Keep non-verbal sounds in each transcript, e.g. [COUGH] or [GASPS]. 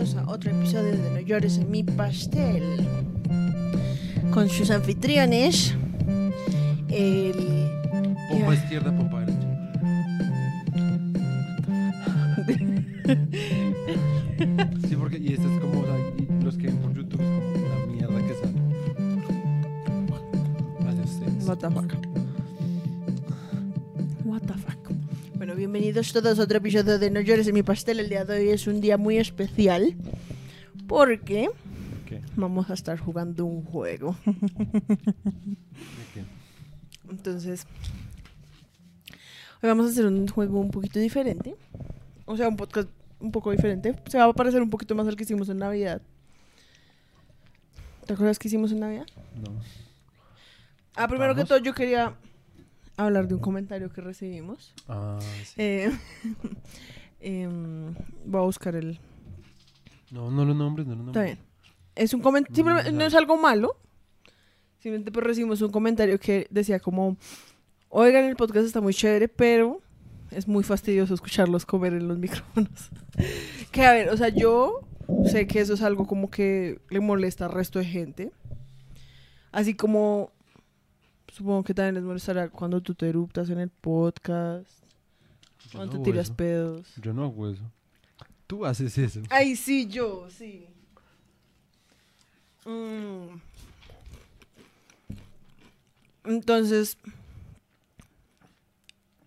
bienvenidos a otro episodio de No llores en mi pastel. Con sus anfitriones, el... Pompa izquierda, pompa derecha. Sí, porque y este es como, o sea, los que ven por YouTube es como una mierda que sale. Vaya ustedes. What the fuck. Bienvenidos todos a otro episodio de No llores en mi pastel. El día de hoy es un día muy especial porque ¿Qué? vamos a estar jugando un juego. Entonces, hoy vamos a hacer un juego un poquito diferente. O sea, un podcast un poco diferente. Se va a parecer un poquito más al que hicimos en Navidad. ¿Te acuerdas que hicimos en Navidad? No. Ah, primero que todo yo quería hablar de un comentario que recibimos. Ah, sí. Eh, [LAUGHS] em, voy a buscar el... No, no lo nombres, no lo Está nombres. bien. Es un comentario... Mm, no es algo malo. Simplemente pues recibimos un comentario que decía como... Oigan, el podcast está muy chévere, pero es muy fastidioso escucharlos comer en los micrófonos. [LAUGHS] que a ver, o sea, yo sé que eso es algo como que le molesta al resto de gente. Así como supongo que también les molestará cuando tú te eruptas en el podcast, Yo cuando no te tiras eso. pedos. Yo no hago eso. Tú haces eso. Ay, sí, yo, sí. Mm. Entonces,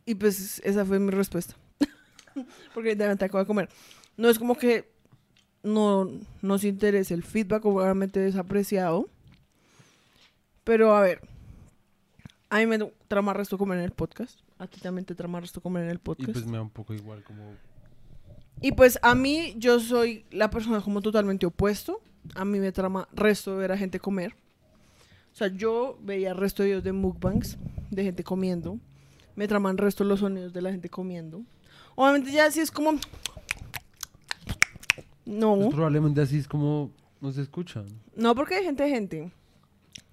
y pues esa fue mi respuesta. [LAUGHS] Porque ya te acabo de comer. No es como que no nos interese el feedback, obviamente es apreciado. Pero a ver, a mí me trama resto comer en el podcast. A ti también te trama resto comer en el Y podcast. pues me da un poco igual como... Y pues a mí, yo soy la persona como totalmente opuesto. A mí me trama resto ver a gente comer. O sea, yo veía resto de videos de mukbangs, de gente comiendo. Me traman resto los sonidos de la gente comiendo. Obviamente ya sí es como... Pues No, probablemente así es como no se escuchan. no porque hay gente gente.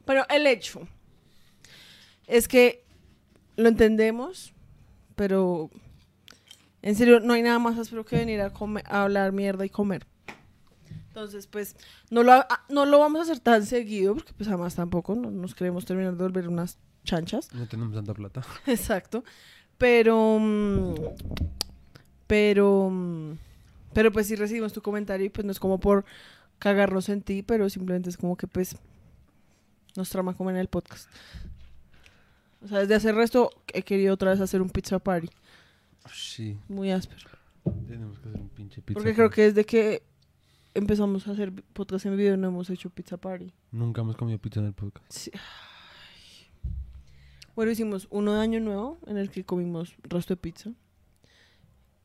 Pero el hecho es que lo entendemos, pero en serio no hay nada más áspero que venir a, comer- a hablar mierda y comer. Entonces, pues, no lo, ha- no lo vamos a hacer tan seguido, porque pues además tampoco no nos queremos terminar de volver unas chanchas. No tenemos tanta plata. [LAUGHS] Exacto. Pero, mm, pero, mm, pero pues sí recibimos tu comentario y pues no es como por cagarnos en ti, pero simplemente es como que pues nos trama comer en el podcast. O sea, desde hace resto he querido otra vez hacer un pizza party. Sí, Muy áspero. tenemos que hacer un pinche pizza. Porque creo que desde que empezamos a hacer podcast en video no hemos hecho pizza party. Nunca hemos comido pizza en el podcast. Sí. Bueno, hicimos uno de año nuevo en el que comimos resto de pizza.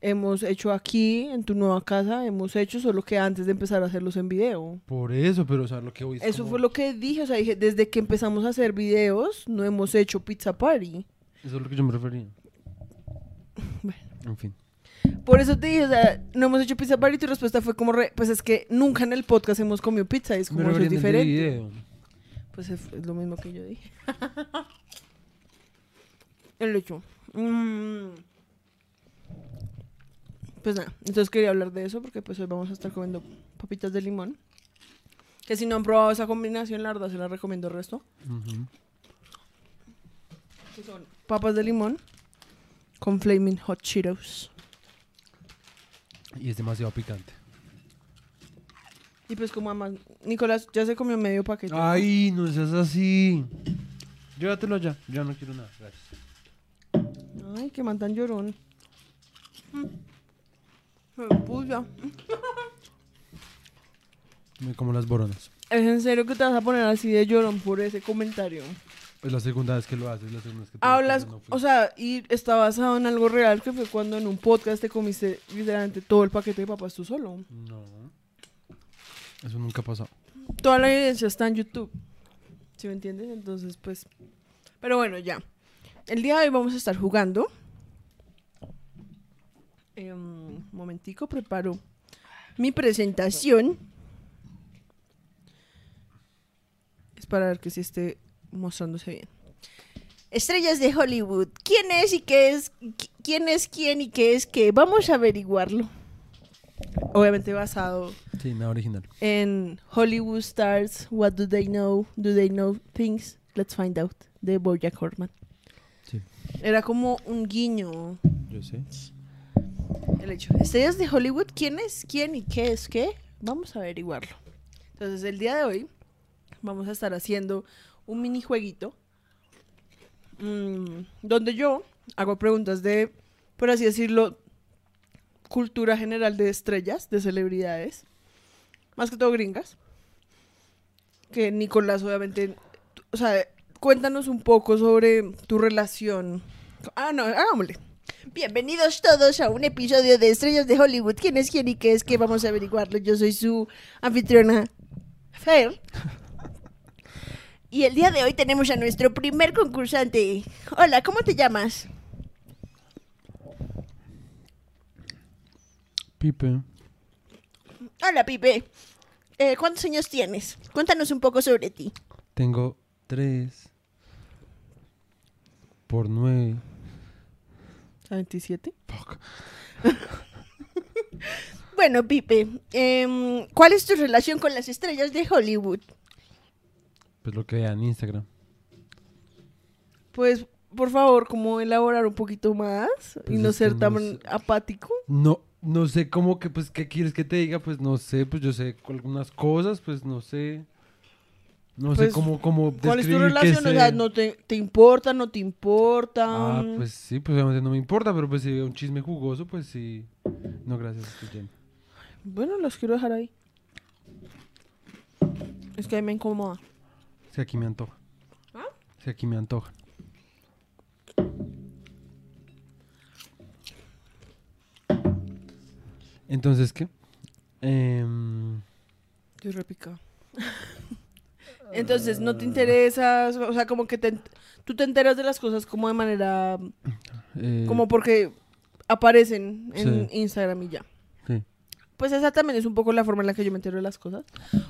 Hemos hecho aquí, en tu nueva casa, hemos hecho, solo que antes de empezar a hacerlos en video. Por eso, pero o sea, lo que hoy es Eso como- fue lo que dije, o sea, dije, desde que empezamos a hacer videos, no hemos hecho pizza party. Eso es lo que yo me refería. [LAUGHS] Bueno. En fin. Por eso te dije, o sea, no hemos hecho pizza party y tu respuesta fue como, re- pues es que nunca en el podcast hemos comido pizza, es como eso es diferente. video. Pues es, es lo mismo que yo dije. [LAUGHS] El hecho. Mm. Pues nada, entonces quería hablar de eso porque pues hoy vamos a estar comiendo papitas de limón. Que si no han probado esa combinación, la verdad se la recomiendo el resto. Que son papas de limón con flaming hot Cheetos. Y es demasiado picante. Y pues como además, Nicolás ya se comió medio paquete. Ay, no seas así. Llévatelo ya. Ya no quiero nada. Gracias. Ay, que man tan llorón. Mm. Me puya. Me como las boronas. ¿Es en serio que te vas a poner así de llorón por ese comentario? Es la segunda vez que lo haces. La segunda vez que te Hablas, no o sea, y está basado en algo real que fue cuando en un podcast te comiste literalmente todo el paquete de papas tú solo. No. Eso nunca ha pasado. Toda la evidencia está en YouTube. ¿Sí me entiendes? Entonces, pues. Pero bueno, ya. El día de hoy vamos a estar jugando. Eh, un momentico, preparo mi presentación. Es para ver que sí esté mostrándose bien. Estrellas de Hollywood. ¿Quién es y qué es? qui- ¿Quién es quién y qué es qué? Vamos a averiguarlo. obviamente basado Sí, nada original. en Hollywood Stars, What Do They Know? Do They Know Things? Let's Find Out, de Bojack Horseman. Sí. Era como un guiño Yo sé. El hecho. Estrellas de Hollywood, ¿quién es quién y qué es qué? Vamos a averiguarlo. Entonces, el día de hoy vamos a estar haciendo un minijueguito mm, donde yo hago preguntas de, por así decirlo, cultura general de estrellas, de celebridades, más que todo gringas. Que Nicolás, obviamente, o sea, cuéntanos un poco sobre tu relación. Ah, no, hagámosle. Bienvenidos todos a un episodio de Estrellas de Hollywood. ¿Quién es quién y qué es qué? Vamos a averiguarlo. Yo soy su anfitriona, Fer. Y el día de hoy tenemos a nuestro primer concursante. Hola, ¿cómo te llamas? Pipe. Hola, Pipe. Eh, ¿Cuántos años tienes? Cuéntanos un poco sobre ti. Tengo tres por nueve. ¿27? Fuck. [LAUGHS] Bueno, Pipe, em, ¿cuál es tu relación con las estrellas de Hollywood? Pues lo que vean en Instagram. Pues, por favor, como elaborar un poquito más y Pues no ser tan no sé. apático. No, no sé cómo que, pues, ¿qué quieres que te diga? Pues no sé, pues yo sé algunas cosas, pues no sé. No sé Pues, cómo, cómo ¿Cuál es tu relación? O sea, ¿no te, te importa, no te importa? Ah, pues sí, pues obviamente no me importa, pero pues si veo un chisme jugoso, pues sí. No, gracias, estoy. Bueno, los quiero dejar ahí. Es que a mí me incomoda. Si aquí me antoja. ¿Ah? Si aquí me antoja. Entonces, ¿qué? Em, Estoy repicada. [LAUGHS] Entonces, ¿no te interesas? O sea, como que te, tú te enteras de las cosas como de manera... eh, Como porque aparecen en Sí. Instagram y ya. sí. Pues esa también es un poco la forma en la que yo me entero de las cosas.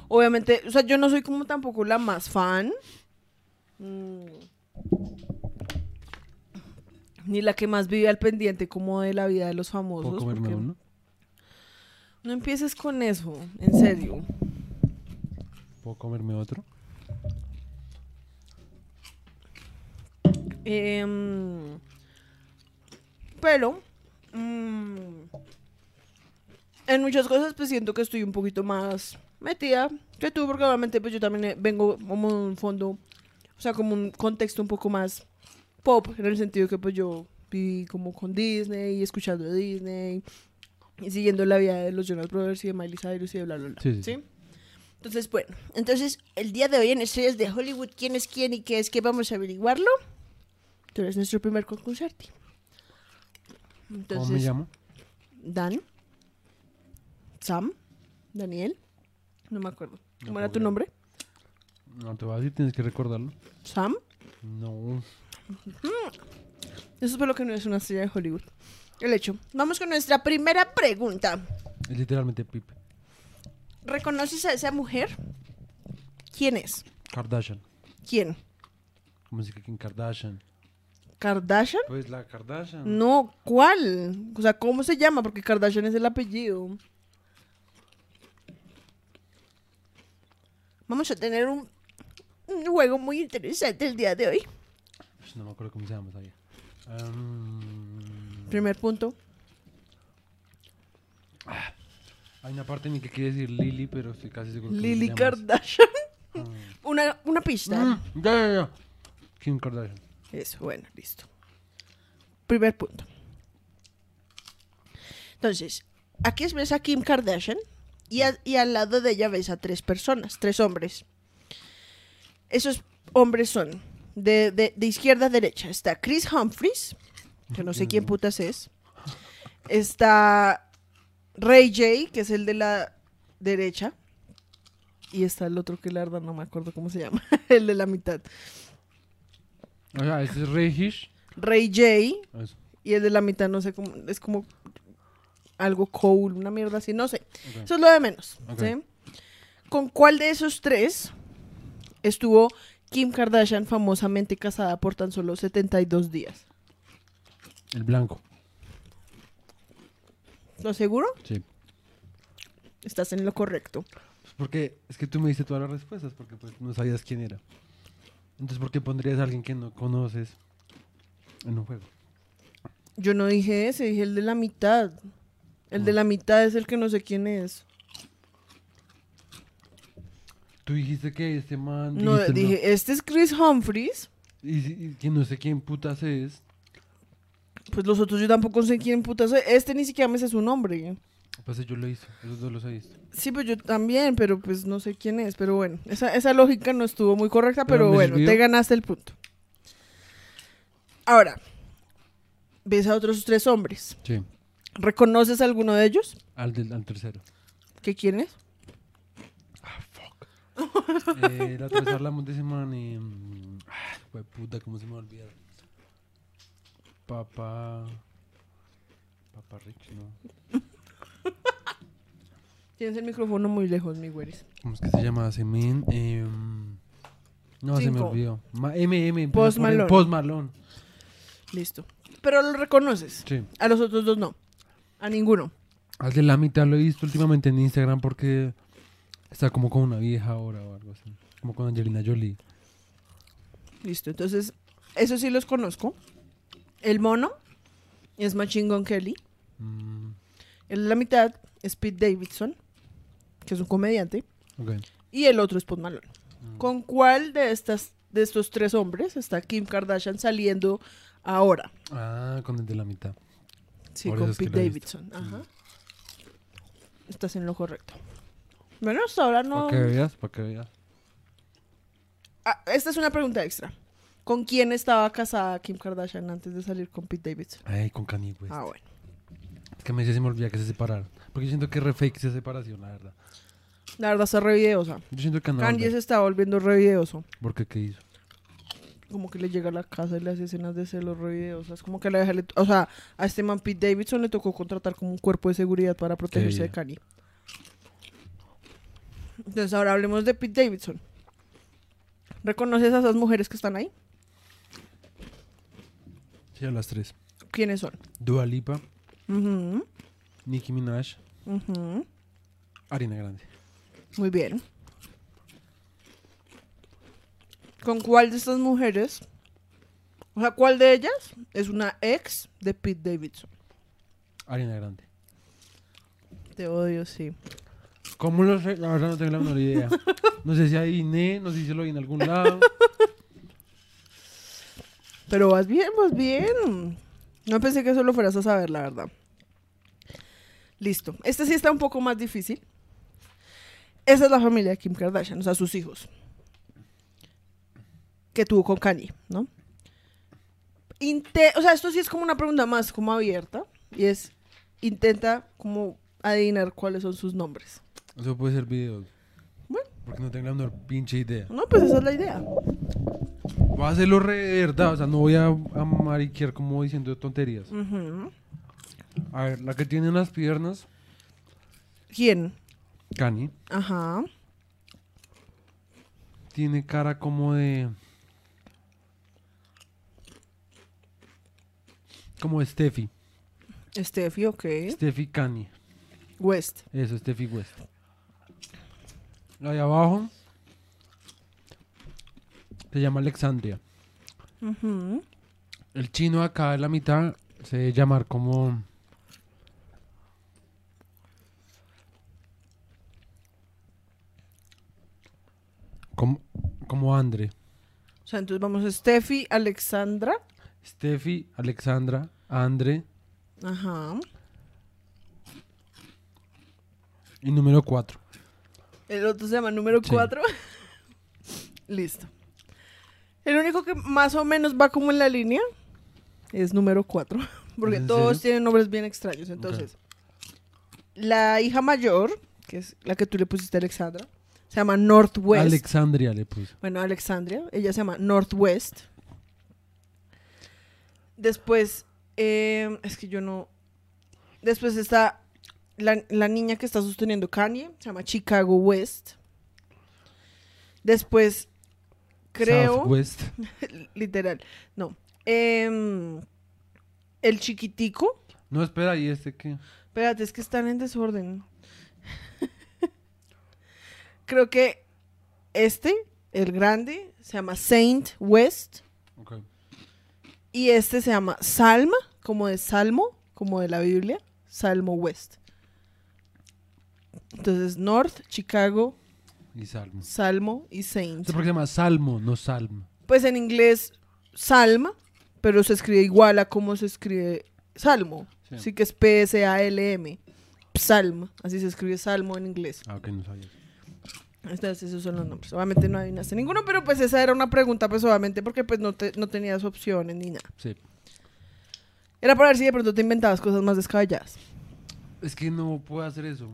Obviamente, o sea, yo no soy como tampoco la más fan. Mm. Ni la que más vive al pendiente como de la vida de los famosos. ¿Puedo comerme porque- uno? No empieces con eso, en serio. ¿Puedo comerme otro? Em, pero mm, en muchas cosas pues siento que estoy un poquito más metida que tú porque obviamente pues yo también eh, vengo como de un fondo, o sea como un contexto un poco más pop en el sentido que pues yo viví como con Disney y escuchando Disney y siguiendo la vida de los Jonas Brothers y de Miley Cyrus y de bla bla bla. Sí, sí, ¿sí? Entonces, bueno, entonces el día de hoy en Estrellas de Hollywood, ¿quién es quién y qué es qué? Vamos a averiguarlo. Tú eres nuestro primer concursante. Entonces, ¿Cómo me llamo? Dan, Sam, Daniel, no me acuerdo. ¿Cómo era tu nombre? No te vas a decir, tienes que recordarlo. Sam. No. Eso fue lo que no es una estrella de Hollywood. El hecho. Vamos con nuestra primera pregunta. Es literalmente Pipe. ¿Reconoces a esa mujer? ¿Quién es? Kardashian. ¿Quién? ¿Cómo se dice Kim Kardashian? ¿Kardashian? Pues la Kardashian. No, ¿cuál? O sea, ¿cómo se llama? Porque Kardashian es el apellido. Vamos a tener un, un juego muy interesante el día de hoy. Pues no me acuerdo cómo se llama todavía. Am, Primer punto. hay una parte en que quiere decir Lily, pero estoy casi seguro que Lily. Kardashian. Ah. [LAUGHS] Una, una pista. Mm, ya, ya, ya. Kim Kardashian. Eso, bueno, listo. Primer punto. Entonces, aquí ves a Kim Kardashian y, a- y al lado de ella ves a tres personas, tres hombres. Esos hombres son de, de- de izquierda a derecha. Está Chris Humphries, que no sé quién putas es. Está Ray J, que es el de la derecha. Y está el otro que la verdad no me acuerdo cómo se llama, [LAUGHS] el de la mitad. O sea, es Ray Hish. Ray J, Eso. Y el de la mitad, no sé cómo, es como algo cool, una mierda así, no sé. Ok. Eso es lo de menos. ¿Con cuál de esos tres estuvo Kim Kardashian famosamente casada por tan solo 72 días? El blanco. ¿Lo seguro? Sí. Estás en lo correcto. Pues porque es que tú me diste todas las respuestas, porque pues no sabías quién era. Entonces, ¿por qué pondrías a alguien que no conoces en un juego? Yo no dije ese, dije el de la mitad. El de la mitad es el que no sé quién es. Tú dijiste que este man... No, dijiste dije, este es Chris Humphries. Y, y que no sé quién putas es. Pues los otros yo tampoco sé quién puta soy. Este ni siquiera me sé su nombre. Pues yo lo hice, esos dos los he visto. Sí, pues yo también, pero pues no sé quién es. Pero bueno, esa, esa lógica no estuvo muy correcta, Pero bueno, sirvió. te ganaste el punto. Ahora, ves a otros tres hombres. Sí, ¿Reconoces a alguno de ellos? al, del, al tercero. ¿Qué quién es? eh, la vez hablamos de ese man y... mm, fue puta, ¿cómo se me olvida? Papá... Papá Rich, ¿no? Tienes el micrófono muy lejos, mi güeris. ¿Cómo es que se llama ese men? Em, no, se me Cinco. olvidó. Ma- M, M. empieza Post. Malone. Post Malone. Listo. Pero lo reconoces. Sí. A los otros dos no. A ninguno. Al de la mitad lo he visto últimamente en Instagram porque está como con una vieja ahora o algo así. Como con Angelina Jolie. Listo. Entonces, eso sí los conozco. El mono es Machine Gun Kelly. Mm, El de la mitad es Pete Davidson, que es un comediante. Y el otro es Post Malone. Mm. ¿Con cuál de estas de estos tres hombres está Kim Kardashian saliendo ahora? Ah, con el de la mitad. Sí, Por con eso es que Pete. Davidson. Ajá. Estás en lo correcto. Bueno, hasta ahora no. Para que veas, para que veas. Ah, esta es una pregunta extra. ¿Con quién estaba casada Kim Kardashian antes de salir con Pete Davidson? Ay, con Kanye West. Ah, bueno. Es que me decía se me olvidaba que se separaron. Porque siento que re fake esa separación, la verdad. La verdad está re videosa. Yo siento que no. Kanye se está volviendo re videoso. ¿Por qué qué hizo? Como que le llega a la casa y le hace escenas de celos re videosas. Como que la deja... le- O sea, a este man Pete Davidson le tocó contratar como un cuerpo de seguridad para protegerse de. Kanye. Entonces ahora hablemos de Pete Davidson. ¿Reconoces a esas mujeres que están ahí? Sí, a las tres. ¿Quiénes son? Dua Lipa, Nicki Minaj, ujú. Harina Grande. Muy bien. ¿Con cuál de estas mujeres? O sea, ¿cuál de ellas es una ex de Pete Davidson? Harina Grande. Te odio, sí. ¿Cómo lo sé? La verdad no tengo la menor idea. No sé si adiviné, no sé si lo vi en algún lado. Pero vas bien, vas bien. No pensé que eso lo fueras a saber, la verdad. Listo. Este sí está un poco más difícil. Esa es la familia de Kim Kardashian, o sea, sus hijos. Que tuvo con Kanye, ¿no? Inte- o sea, esto sí es como una pregunta más como abierta. Y es, intenta como adivinar cuáles son sus nombres. Eso puede ser videos. Bueno. Porque no tengo la menor pinche idea. No, pues esa es la idea. Voy a hacerlo re de verdad, o sea, no voy a, a mariquear como diciendo tonterías. Ujú. A ver, la que tiene las piernas, ¿Quién? Kanye, Ajá. tiene cara como de... Como de Steffi. Steffi, ok. Steffi Kanye. West. Eso, Steffi West. La de abajo se llama Alexandria. El chino acá en la mitad se debe llamar como... Como, como Andre. O sea, entonces vamos a Steffi, Alexandra. Steffi, Alexandra, Andre Ajá. y número 4. El otro se llama número Sí. 4. [LAUGHS] Listo. El único que más o menos va como en la línea es número 4. [LAUGHS] Porque ¿Es en todos serio? tienen nombres bien extraños. Entonces, la hija mayor, que es la que tú le pusiste a Alexandra, se llama Northwest. Alexandria le puse. Bueno, Alexandria. Ella se llama Northwest. Después, eh, es que yo no. Después está la, la niña que está sosteniendo Kanye, se llama Chicago West. Después, creo, Southwest. [LAUGHS] literal, no. Em, el chiquitico. No, espera, ¿y este qué? Espérate, es que están en desorden. Creo que este, el grande, se llama Saint West. Ok. Y este se llama Salma, como de Salmo, como de la Biblia. Salmo West. Entonces, North, Chicago, Y salmo. Salmo y Saint. Este porque se llama salmo, no salmo. Pues en inglés, Salma, pero se escribe igual a como se escribe Salmo. Sí. Así que es P-S-A-L-M. Psalm, así se escribe Salmo en inglés. Ah, ok, no sabía. Entonces esos son los nombres. Obviamente no adivinaste ninguno, pero pues esa era una pregunta, pues obviamente porque pues no, te- no tenías opciones ni nada. Sí. Era para ver si de pronto te inventabas cosas más descabelladas. Es que no puedo hacer eso.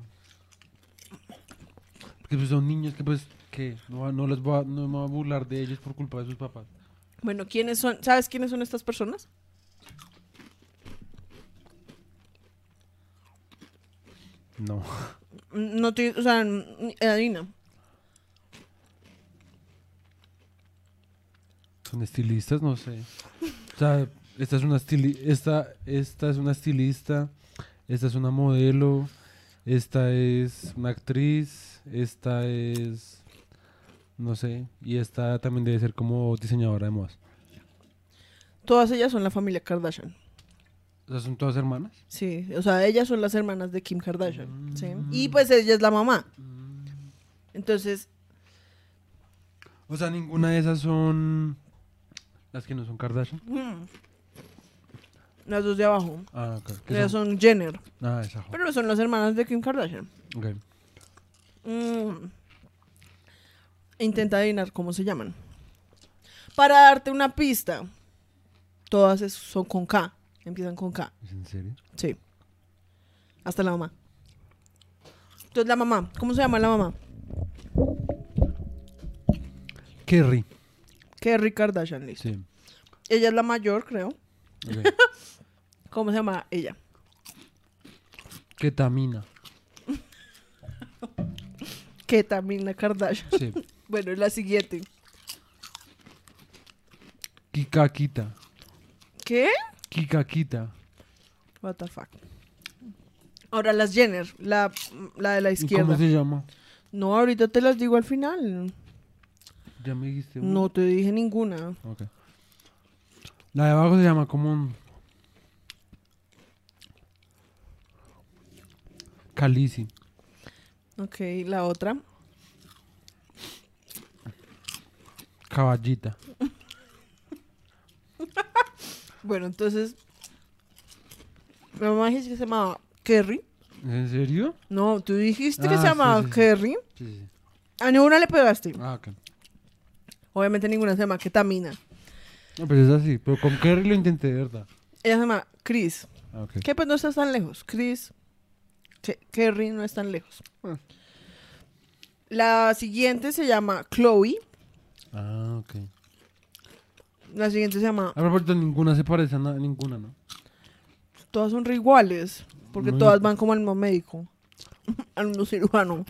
Porque pues son niños que pues, que no, no les voy a, no me voy a burlar de ellos por culpa de sus papás. Bueno, ¿quiénes son? ¿Sabes quiénes son estas personas? No. No te, o sea, adivina. Son estilistas, no sé. O sea, esta es una estili esta, esta es una estilista, esta es una modelo, esta es una actriz, esta es no sé, y esta también debe ser como diseñadora de modas. Todas ellas son la familia Kardashian. O sea, son todas hermanas. Sí, o sea, ellas son las hermanas de Kim Kardashian. ¿sí? Y pues ella es la mamá. Entonces, O sea, ninguna de esas son las que no son Kardashian. mm, las dos de abajo. Ah, ok. ¿Qué Ellas son? son Jenner. Ah, esa. Pero son las hermanas de Kim Kardashian. Ok. Mm. Intenta adivinar cómo se llaman. Para darte una pista, todas es- son con K. Empiezan con K. ¿Es en serio? Sí. Hasta la mamá. Entonces la mamá, ¿cómo se llama la mamá? Kerry. Kerry Kardashian, listo. Sí. Ella es la mayor, creo. [LAUGHS] ¿Cómo se llama ella? Ketamina. Ketamina Kardashian. Sí. [LAUGHS] Bueno, la siguiente. Kikakita. ¿Qué? Kikakita. What the fuck. Ahora las Jenner, la, la de la ¿Y izquierda. cómo se llama? No, ahorita te las digo al final. Ya me dijiste. una. No te dije ninguna. Ok. La de abajo se llama como un... Calici. Ok, la otra. Caballita. [LAUGHS] Bueno, entonces. Mi mamá dijiste que se llamaba Kerry. ¿En serio? No, tú dijiste que Ah, se sí, llamaba sí, sí. Kerry. Sí, sí. A ninguna le pegaste. Ah, ok. Obviamente ninguna se llama Ketamina. No, pero es así. Pero con Kerry lo intenté, de verdad. Ella se llama Chris. Ah, ok. Que pues no está tan lejos. Chris. Ke- Kerry no es tan lejos. Ah. La siguiente se llama Chloe. Ah, ok. La siguiente se llama. A propósito, ninguna se parece a na- ninguna, ¿no? Todas son re iguales. Porque No, todas van como al mismo médico. [LAUGHS] al mismo cirujano.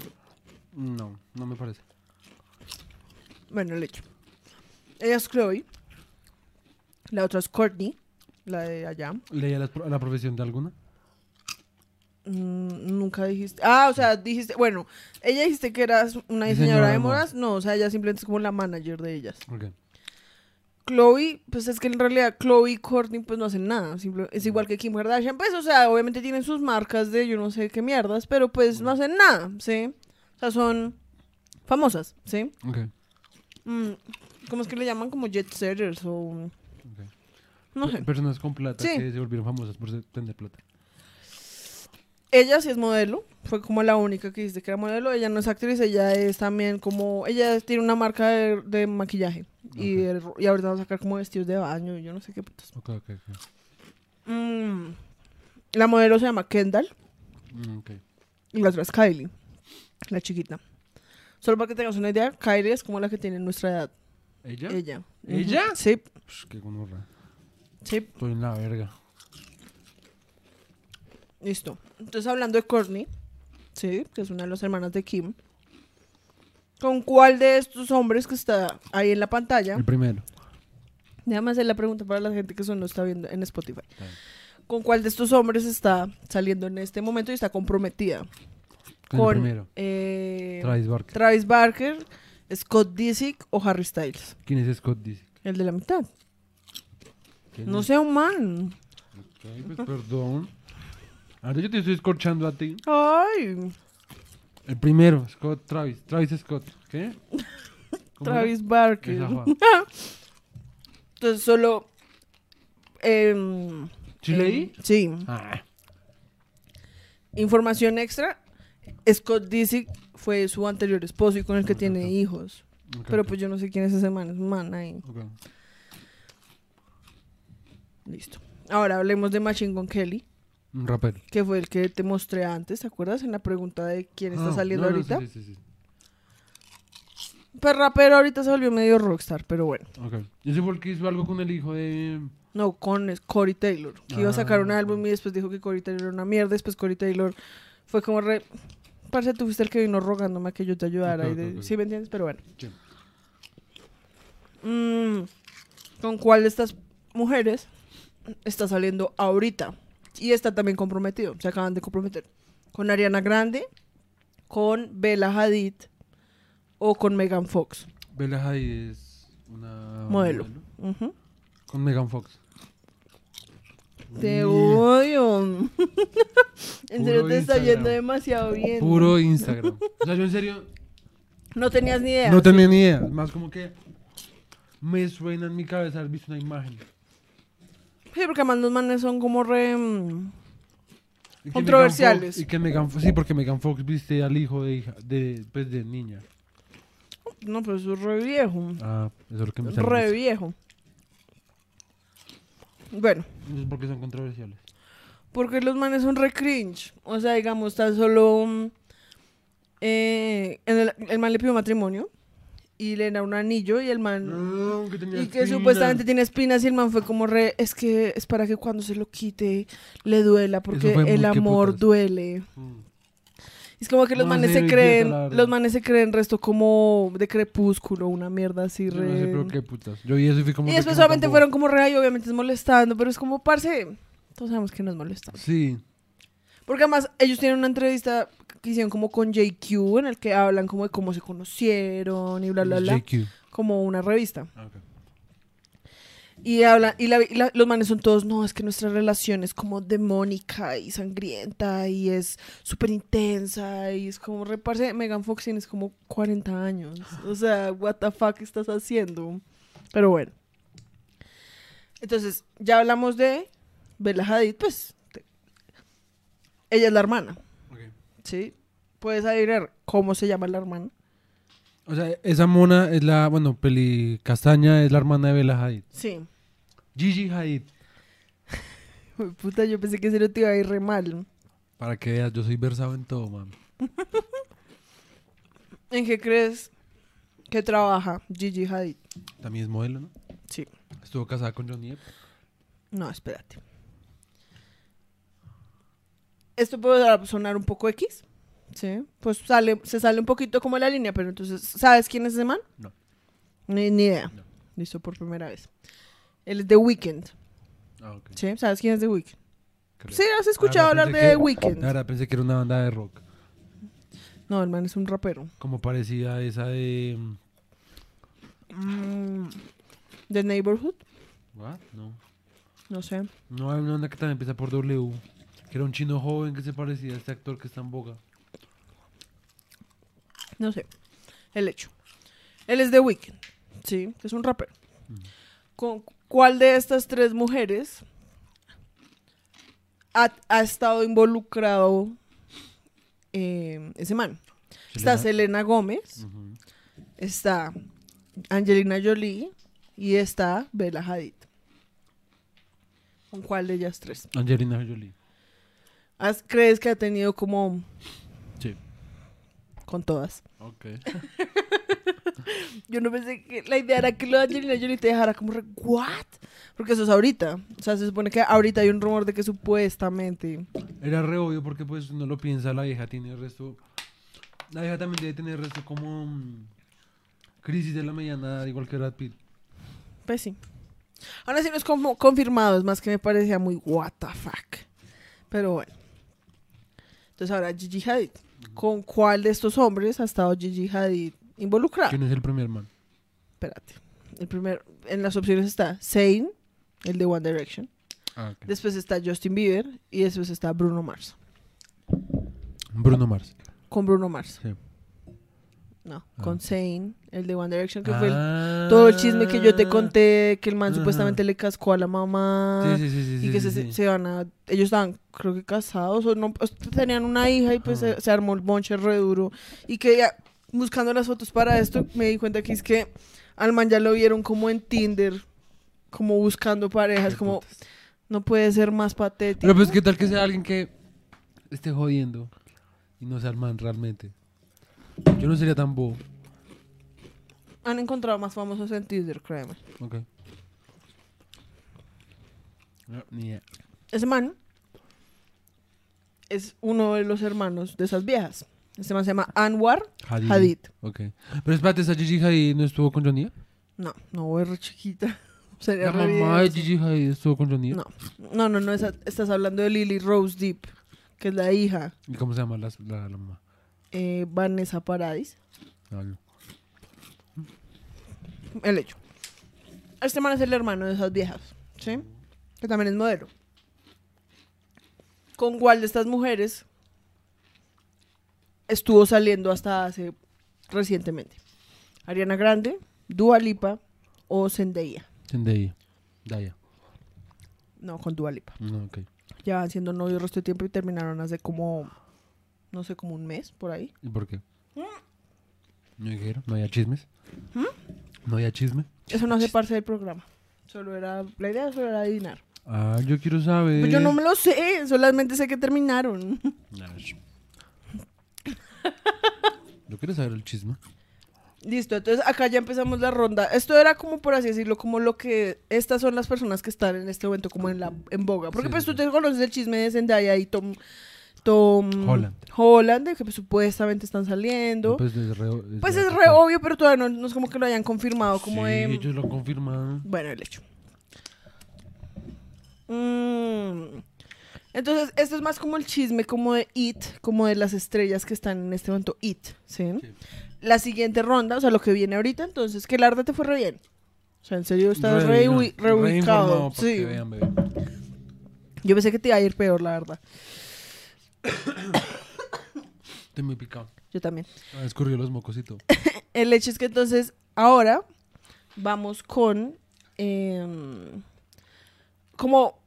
No, no me parece. Bueno, el hecho. Ella es Chloe. La otra es Courtney. La de allá. ¿Leía la profesión de alguna? Mm, nunca dijiste. Ah, o sea, dijiste. Bueno, ella dijiste que eras una Diseñadora de modas. No, o sea, ella simplemente es como la manager de ellas. Ok. Chloe, pues es que en realidad Chloe y Courtney pues no hacen nada. simple- es igual que Kim Kardashian. Pues, o sea, obviamente tienen sus marcas de yo no sé qué mierdas, pero pues no hacen nada, ¿sí? O sea, son famosas, ¿sí? Ok. Mm, ¿Cómo es que le llaman? Como jet setters o... No sé. Pe- Personas con plata Sí. que se volvieron famosas por tener plata. Ella sí es modelo, fue como la única que dice que era modelo. Ella no es actriz, ella es también como. Ella tiene una marca de, de maquillaje. Y, el- y ahorita va a sacar como vestidos de baño, y yo no sé qué putas. Ok, ok, ok. Mm, La modelo se llama Kendall Mm, y la otra es Kylie, la chiquita. Solo para que tengas una idea, Kylie es como la que tiene nuestra edad. ¿Ella? Ella. ¿Ella? Sí, Psh, qué gonorrea. Sí, Estoy en la verga. listo. Entonces, hablando de Courtney, sí, que es una de las hermanas de Kim. ¿Con cuál de estos hombres que está ahí en la pantalla? El primero. Déjame hacer la pregunta para la gente que eso no está viendo en Spotify. ¿Con cuál de estos hombres está saliendo en este momento y está comprometida? Con el primero. eh, Travis Barker. Travis Barker, Scott Disick o Harry Styles. ¿Quién es Scott Disick? El de la mitad. ¿Quién No sea un man. Ok, pues perdón. Ahora yo te estoy escorchando a ti. Ay, El primero, Scott Travis. Travis Scott. ¿Qué? Travis Barker. [LAUGHS] Entonces solo... em, ¿Sí em, leí? Sí. Ah, Información extra. Scott Disick fue su anterior esposo y con el que Ok, tiene hijos. Pero pues yo no sé quién es ese man. Es man ahí. Listo. Ahora hablemos de Machine Gun Kelly, Un rapero. que fue el que te mostré antes, ¿te acuerdas? En la pregunta de quién está Ah, saliendo no, no, ahorita. sí, sí, sí, sí. Pues rapero ahorita se volvió medio rockstar, pero bueno. Ok. ¿Y ese fue el que hizo algo con el hijo de. No, con Corey Taylor, que iba a sacar un Ah. álbum y después dijo que Corey Taylor era una mierda. Después Corey Taylor fue como re. Parce, tú fuiste el que vino rogándome a que yo te ayudara. Ok, y de- ok, ok. ¿Sí me entiendes? Pero bueno. Sí. Mm, ¿Con cuál de estas mujeres está saliendo ahorita? Y está también comprometido. Se acaban de comprometer. Con Ariana Grande, con Bella Hadid o con Megan Fox. Bella Hadid es una. Modelo. Con Megan Fox. Te Yeah. odio. [LAUGHS] en serio te está yendo demasiado bien. Puro Instagram. O sea, yo en serio No tenías ni idea. no tenía ni idea. Más como que me suena en mi cabeza haber visto una imagen. Sí, porque además los manes son como re... mm, Y que Megan Controversiales. Fox- y que Megan sí, porque Megan Fox viste al hijo de hija, de, pues, de niña. No, pero eso es re viejo. Ah, eso es lo que me. Re viejo. Bueno, Entonces, ¿por qué son controversiales? porque los manes son re cringe. O sea, digamos, tan solo... mm, eh, en el, el man le pidió matrimonio y le da un anillo y el man... No, que tenía Y que supuestamente tiene espinas y el man fue como re... Es que es para que cuando se lo quite le duela porque muy el amor duele. Mm. Es como que los No, manes se creen... Los manes se creen resto como de crepúsculo, una mierda así re... no sé, pero qué putas. Yo vi eso y fui como. Y después solamente fueron como re, y obviamente es molestando, pero es como, parce, todos sabemos que no es molestando. Sí. Porque además ellos tienen una entrevista que hicieron como con JQ, en el que hablan como de cómo se conocieron y bla, bla, bla, JQ. como una revista. Ah. Y hablan, y, la- y la- los manes son todos, no, es que nuestra relación es como demónica y sangrienta y es súper intensa y es como, reparse, Megan Fox tienes como 40 años. O sea, what the fuck estás haciendo? Pero bueno. Entonces, ya hablamos de Bella Hadid, pues, ella es la hermana. ¿Sí? Puedes adivinar cómo se llama la hermana. O sea, esa mona es la. Bueno, Peli Castaña es la hermana de Bella Hadid. Sí. Gigi Hadid. [LAUGHS] Puta, yo pensé que se lo te iba a ir re mal. Para que veas, yo soy versado en todo, mami. [LAUGHS] ¿En qué crees que trabaja Gigi Hadid? También es modelo, ¿no? Sí. Estuvo casada con Johnny Depp. No, espérate. Esto puede sonar un poco X. Sí. Pues sale, se sale un poquito como la línea, pero entonces, ¿sabes quién es ese man? No. Ni, ni idea. No. Listo por primera vez. Él es The Weeknd. Ah, ok. ¿Sí? ¿Sabes quién es The Weeknd? Creo. Sí, has escuchado Ahora hablar de pensé The que- Weeknd. Ahora pensé que era una banda de rock. No, el man es un rapero. Como parecida a esa de. Mm, The Neighborhood. ¿What? No. No sé. No, hay una banda que también empieza por W. Que era un chino joven que se parecía a este actor que está en boga. No sé. El hecho. Él es The Weeknd. Sí, es un rapero. Mm. ¿Con cuál de estas tres mujeres ha, ha estado involucrado eh, ese man? Está Selena Gómez, está Angelina Jolie y está Bella Hadid. ¿Con cuál de ellas tres? Angelina Jolie. ¿Has- ¿Crees que ha tenido como Sí. con todas? Ok. [LAUGHS] Yo no pensé que la idea era que lo de Angelina Jolie te dejara como, re, ¿what? Porque eso es ahorita. O sea, se supone que ahorita hay un rumor de que supuestamente. Era re obvio porque pues no lo piensa, la vieja tiene el resto... La vieja también debe tener el resto como... mm, crisis de la mediana igual que Brad Pitt. Pues sí. Ahora sí no es como confirmado, es más que me parecía muy what the fuck. Pero bueno. Entonces ahora Gigi Hadid. ¿Con cuál de estos hombres ha estado Gigi Hadid involucrada? ¿Quién es el primer man? Espérate. El primer, en las opciones está Zayn, el de One Direction. Ah. Después está Justin Bieber y después está Bruno Mars. Bruno Mars. Con Bruno Mars. Sí. No, Ah. con Zayn, el de One Direction, que fue el- Ah. todo el chisme que yo te conté, que el man supuestamente le cascó a la mamá. Sí, sí, sí, y que se, van a... Ellos estaban, creo que casados o no, pues, tenían una hija y pues se, se armó el bonche re duro. Y que ya, buscando las fotos para esto, me di cuenta que es que al man ya lo vieron como en Tinder, como buscando parejas, como no puede ser más patético. Pero pues, ¿qué tal que sea alguien que esté jodiendo y no sea el man realmente? Yo no sería tan bobo. Han encontrado más famosos en Tinder, créeme. Ok. No, ni idea. Ese man es uno de los hermanos de esas viejas. Este man se llama Anwar Hadid. Hadid. Ok. Pero espérate, ¿esa Gigi Hadid no estuvo con Johnny? Depp? No, no, es re chiquita. [LAUGHS] Sería La re mamá de evidente. Gigi Hadid estuvo con Johnny Depp. No, no, no, no, esa- estás hablando de Lily Rose Deep, que es la hija, ¿Y cómo se llama la, la, la mamá? Eh, Vanessa Paradis. El hecho. Este man es el hermano de esas viejas, ¿sí? Que también es modelo. ¿Con cuál de estas mujeres estuvo saliendo hasta hace recientemente? Ariana Grande, Dua Lipa o Zendaya. Zendaya. Daya. No, con Dua Lipa. No, ok. Llevan siendo novios el resto de tiempo y terminaron hace como, no sé, como un mes por ahí. ¿Y por qué? Mm. ¿No dijeron? ¿No había chismes? ¿No había chisme? Eso no hace parte del programa. Solo era, la idea solo era adivinar. Ah, yo quiero saber. Pues yo no me lo sé, solamente sé que terminaron. [LAUGHS] Yo quiero saber el chisme. Listo, entonces acá ya empezamos la ronda. Esto era como, por así decirlo, como lo que... Estas son las personas que están en este momento como en la en boga. Porque Sí, pues sí, tú te conoces el chisme de Zendaya y Tom... Tom... Holland. Que pues, supuestamente están saliendo. Pues es re, Pues re- es re obvio, pero todavía no, no es como que lo hayan confirmado como sí, de... ellos lo confirman. Bueno, el hecho. Mm. Entonces, esto es más como el chisme, como de It, como de las estrellas que están en este momento It, ¿sí? Sí. La siguiente ronda, o sea, lo que viene ahorita, entonces, que el arte te fue re bien. O sea, en serio, estás re, re reubicado. para Sí. vean. Yo pensé que te iba a ir peor, la verdad. [COUGHS] Estoy muy picado. Yo también. Ah, escurrió los mocos y todo. [COUGHS] El hecho es que entonces, ahora, vamos con... em, como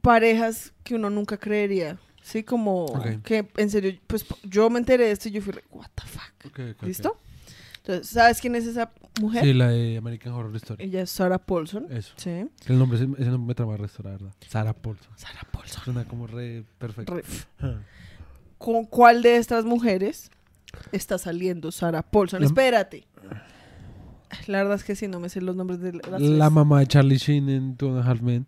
parejas que uno nunca creería. Sí, como que en serio, pues yo me enteré de esto y yo fui, what the fuck. ¿Listo? Entonces, ¿sabes quién es esa mujer? Sí, la de American Horror Story. Ella es Sarah Paulson. Eso. Sí. El nombre, ese ese nombre me trama el resto, la verdad. Sarah Paulson. Sarah Paulson. Suena como re perfecto. Re- Ah. ¿Con cuál de estas mujeres está saliendo Sarah Paulson? La- Espérate. La verdad es que sí, no me sé los nombres de las La tres. mamá de Charlie Sheen en Two and a Half Men.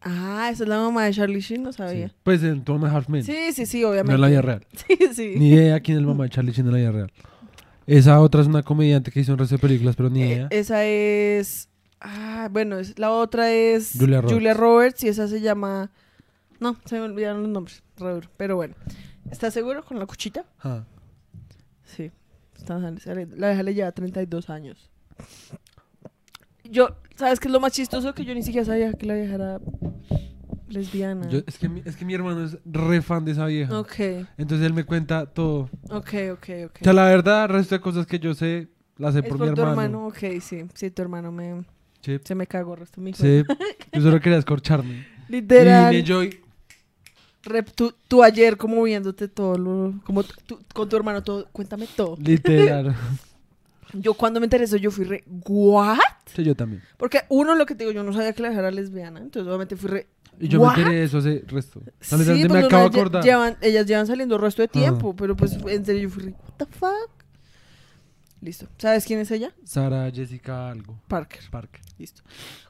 Ah, esa es la mamá de Charlie Sheen, no Sí. sabía. Pues en Two and a Half Men. Sí, sí, sí, no obviamente. en la vida real. [LAUGHS] Sí, sí. Ni idea quién es la mamá de Charlie Sheen en la vida real. Esa otra es una comediante que hizo un resto de películas, pero ni Eh, idea. esa es. Ah, bueno, es, la otra es Julia Roberts. Roberts y esa se llama. No, se me olvidaron los nombres. Pero bueno. ¿Estás seguro con la cuchita? Ah. Sí. La vieja le lleva 32 años. Yo, ¿sabes qué es lo más chistoso? Que yo ni siquiera sabía que la vieja era lesbiana. Yo- es, que mi, es que mi hermano es re fan de esa vieja. Ok, Entonces él me cuenta todo. ok, ok, ok. O sea, la verdad, el resto de cosas que yo sé, las sé es por, por mi tu hermano. hermano. Ok, sí. Sí, tu hermano me... Sí. Se me cagó el resto de mi. Sí. [LAUGHS] Yo solo quería escorcharme. Literal. Y vine yo y- Rep, tú, tú ayer como viéndote todo, lo- como tú- con tu hermano todo, cuéntame todo. Literal. [LAUGHS] Yo cuando me interesó yo fui re, ¿what? sí, yo también. Porque uno, lo que te digo, yo no sabía que la era lesbiana, entonces obviamente fui re, Y yo ¿What? me enteré de eso hace resto. Sí, pues me acabo de acordar. Llevan, ellas llevan saliendo el resto de Ajá. tiempo, pero pues en serio yo fui what the fuck? Listo. ¿Sabes quién es ella? Sara Jessica algo. Parker. Parker. Listo.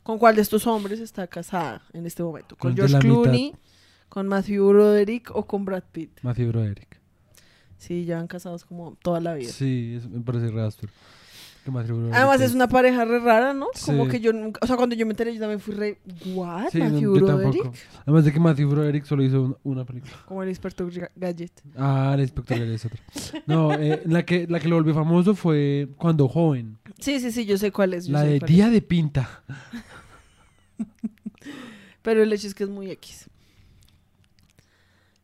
¿Con cuál de estos hombres está casada en este momento? ¿Con George la mitad. Clooney? ¿Con Matthew Broderick o con Brad Pitt? Matthew Broderick. Sí, llevan casados como toda la vida. Sí, me parece re Además es una pareja re rara, ¿no? Como que yo nunca, o sea, cuando yo me enteré yo también fui re, ¿what? Sí, no, Matthew yo Broderick? Además de que Matthew Broderick solo hizo un- una película. Como el inspector Ga- Gadget. Ah, el inspector Gadget es otra. No, eh, la, que, la que lo volvió famoso fue cuando joven. Sí, sí, sí, yo sé cuál es. yo La de es. Día de Pinta. [LAUGHS] Pero el hecho es que es muy X.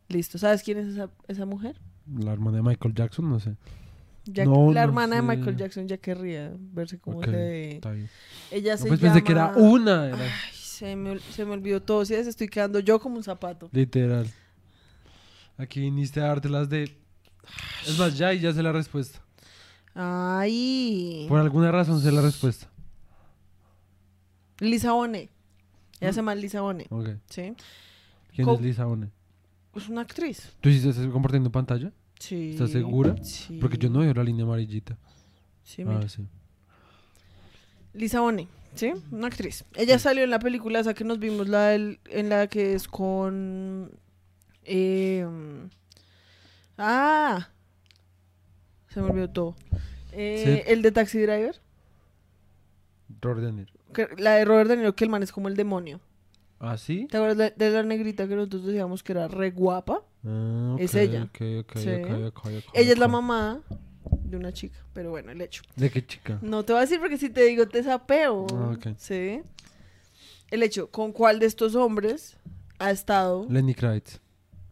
Listo, ¿sabes quién es esa, esa mujer? La hermana de Michael Jackson, no sé. No, la no hermana de. Michael Jackson ya querría verse como Ok, se ve. Está bien. Ella No, se pues llama... pensé que era una. era Ay, se me, se me olvidó todo. Si ves, estoy quedando yo como un zapato. literal. Aquí viniste a darte las de. Es más, ya y ya sé la respuesta. Ay. Por alguna razón sé la respuesta. Lisa Bonet. Ella Mm. se llama Lisa Bonet. Ok. ¿Sí? ¿Quién Co- es Lisa One? Es una actriz. ¿Tú estás compartiendo pantalla? Sí. ¿Estás segura? Sí. Porque yo no veo la línea amarillita. Sí, mira. Ah, sí. Lisa Bonet, ¿sí? Una actriz. Ella salió en la película esa que nos vimos, la del- en la que es con... eh, ah, se me olvidó todo. Eh, Sí. El de Taxi Driver. Robert De Niro. que- la de Robert De Niro, que el man es como el demonio. ¿Ah, sí? ¿Te acuerdas de, de la negrita que nosotros decíamos que era re guapa? Ah, Es ella. ok, ok, Sí. Ella es la mamá de una chica, pero bueno, el hecho. ¿De qué chica? No te voy a decir porque si te digo te sapeo. Ah, ok. Sí. El hecho, ¿con cuál de estos hombres ha estado Lenny Kravitz.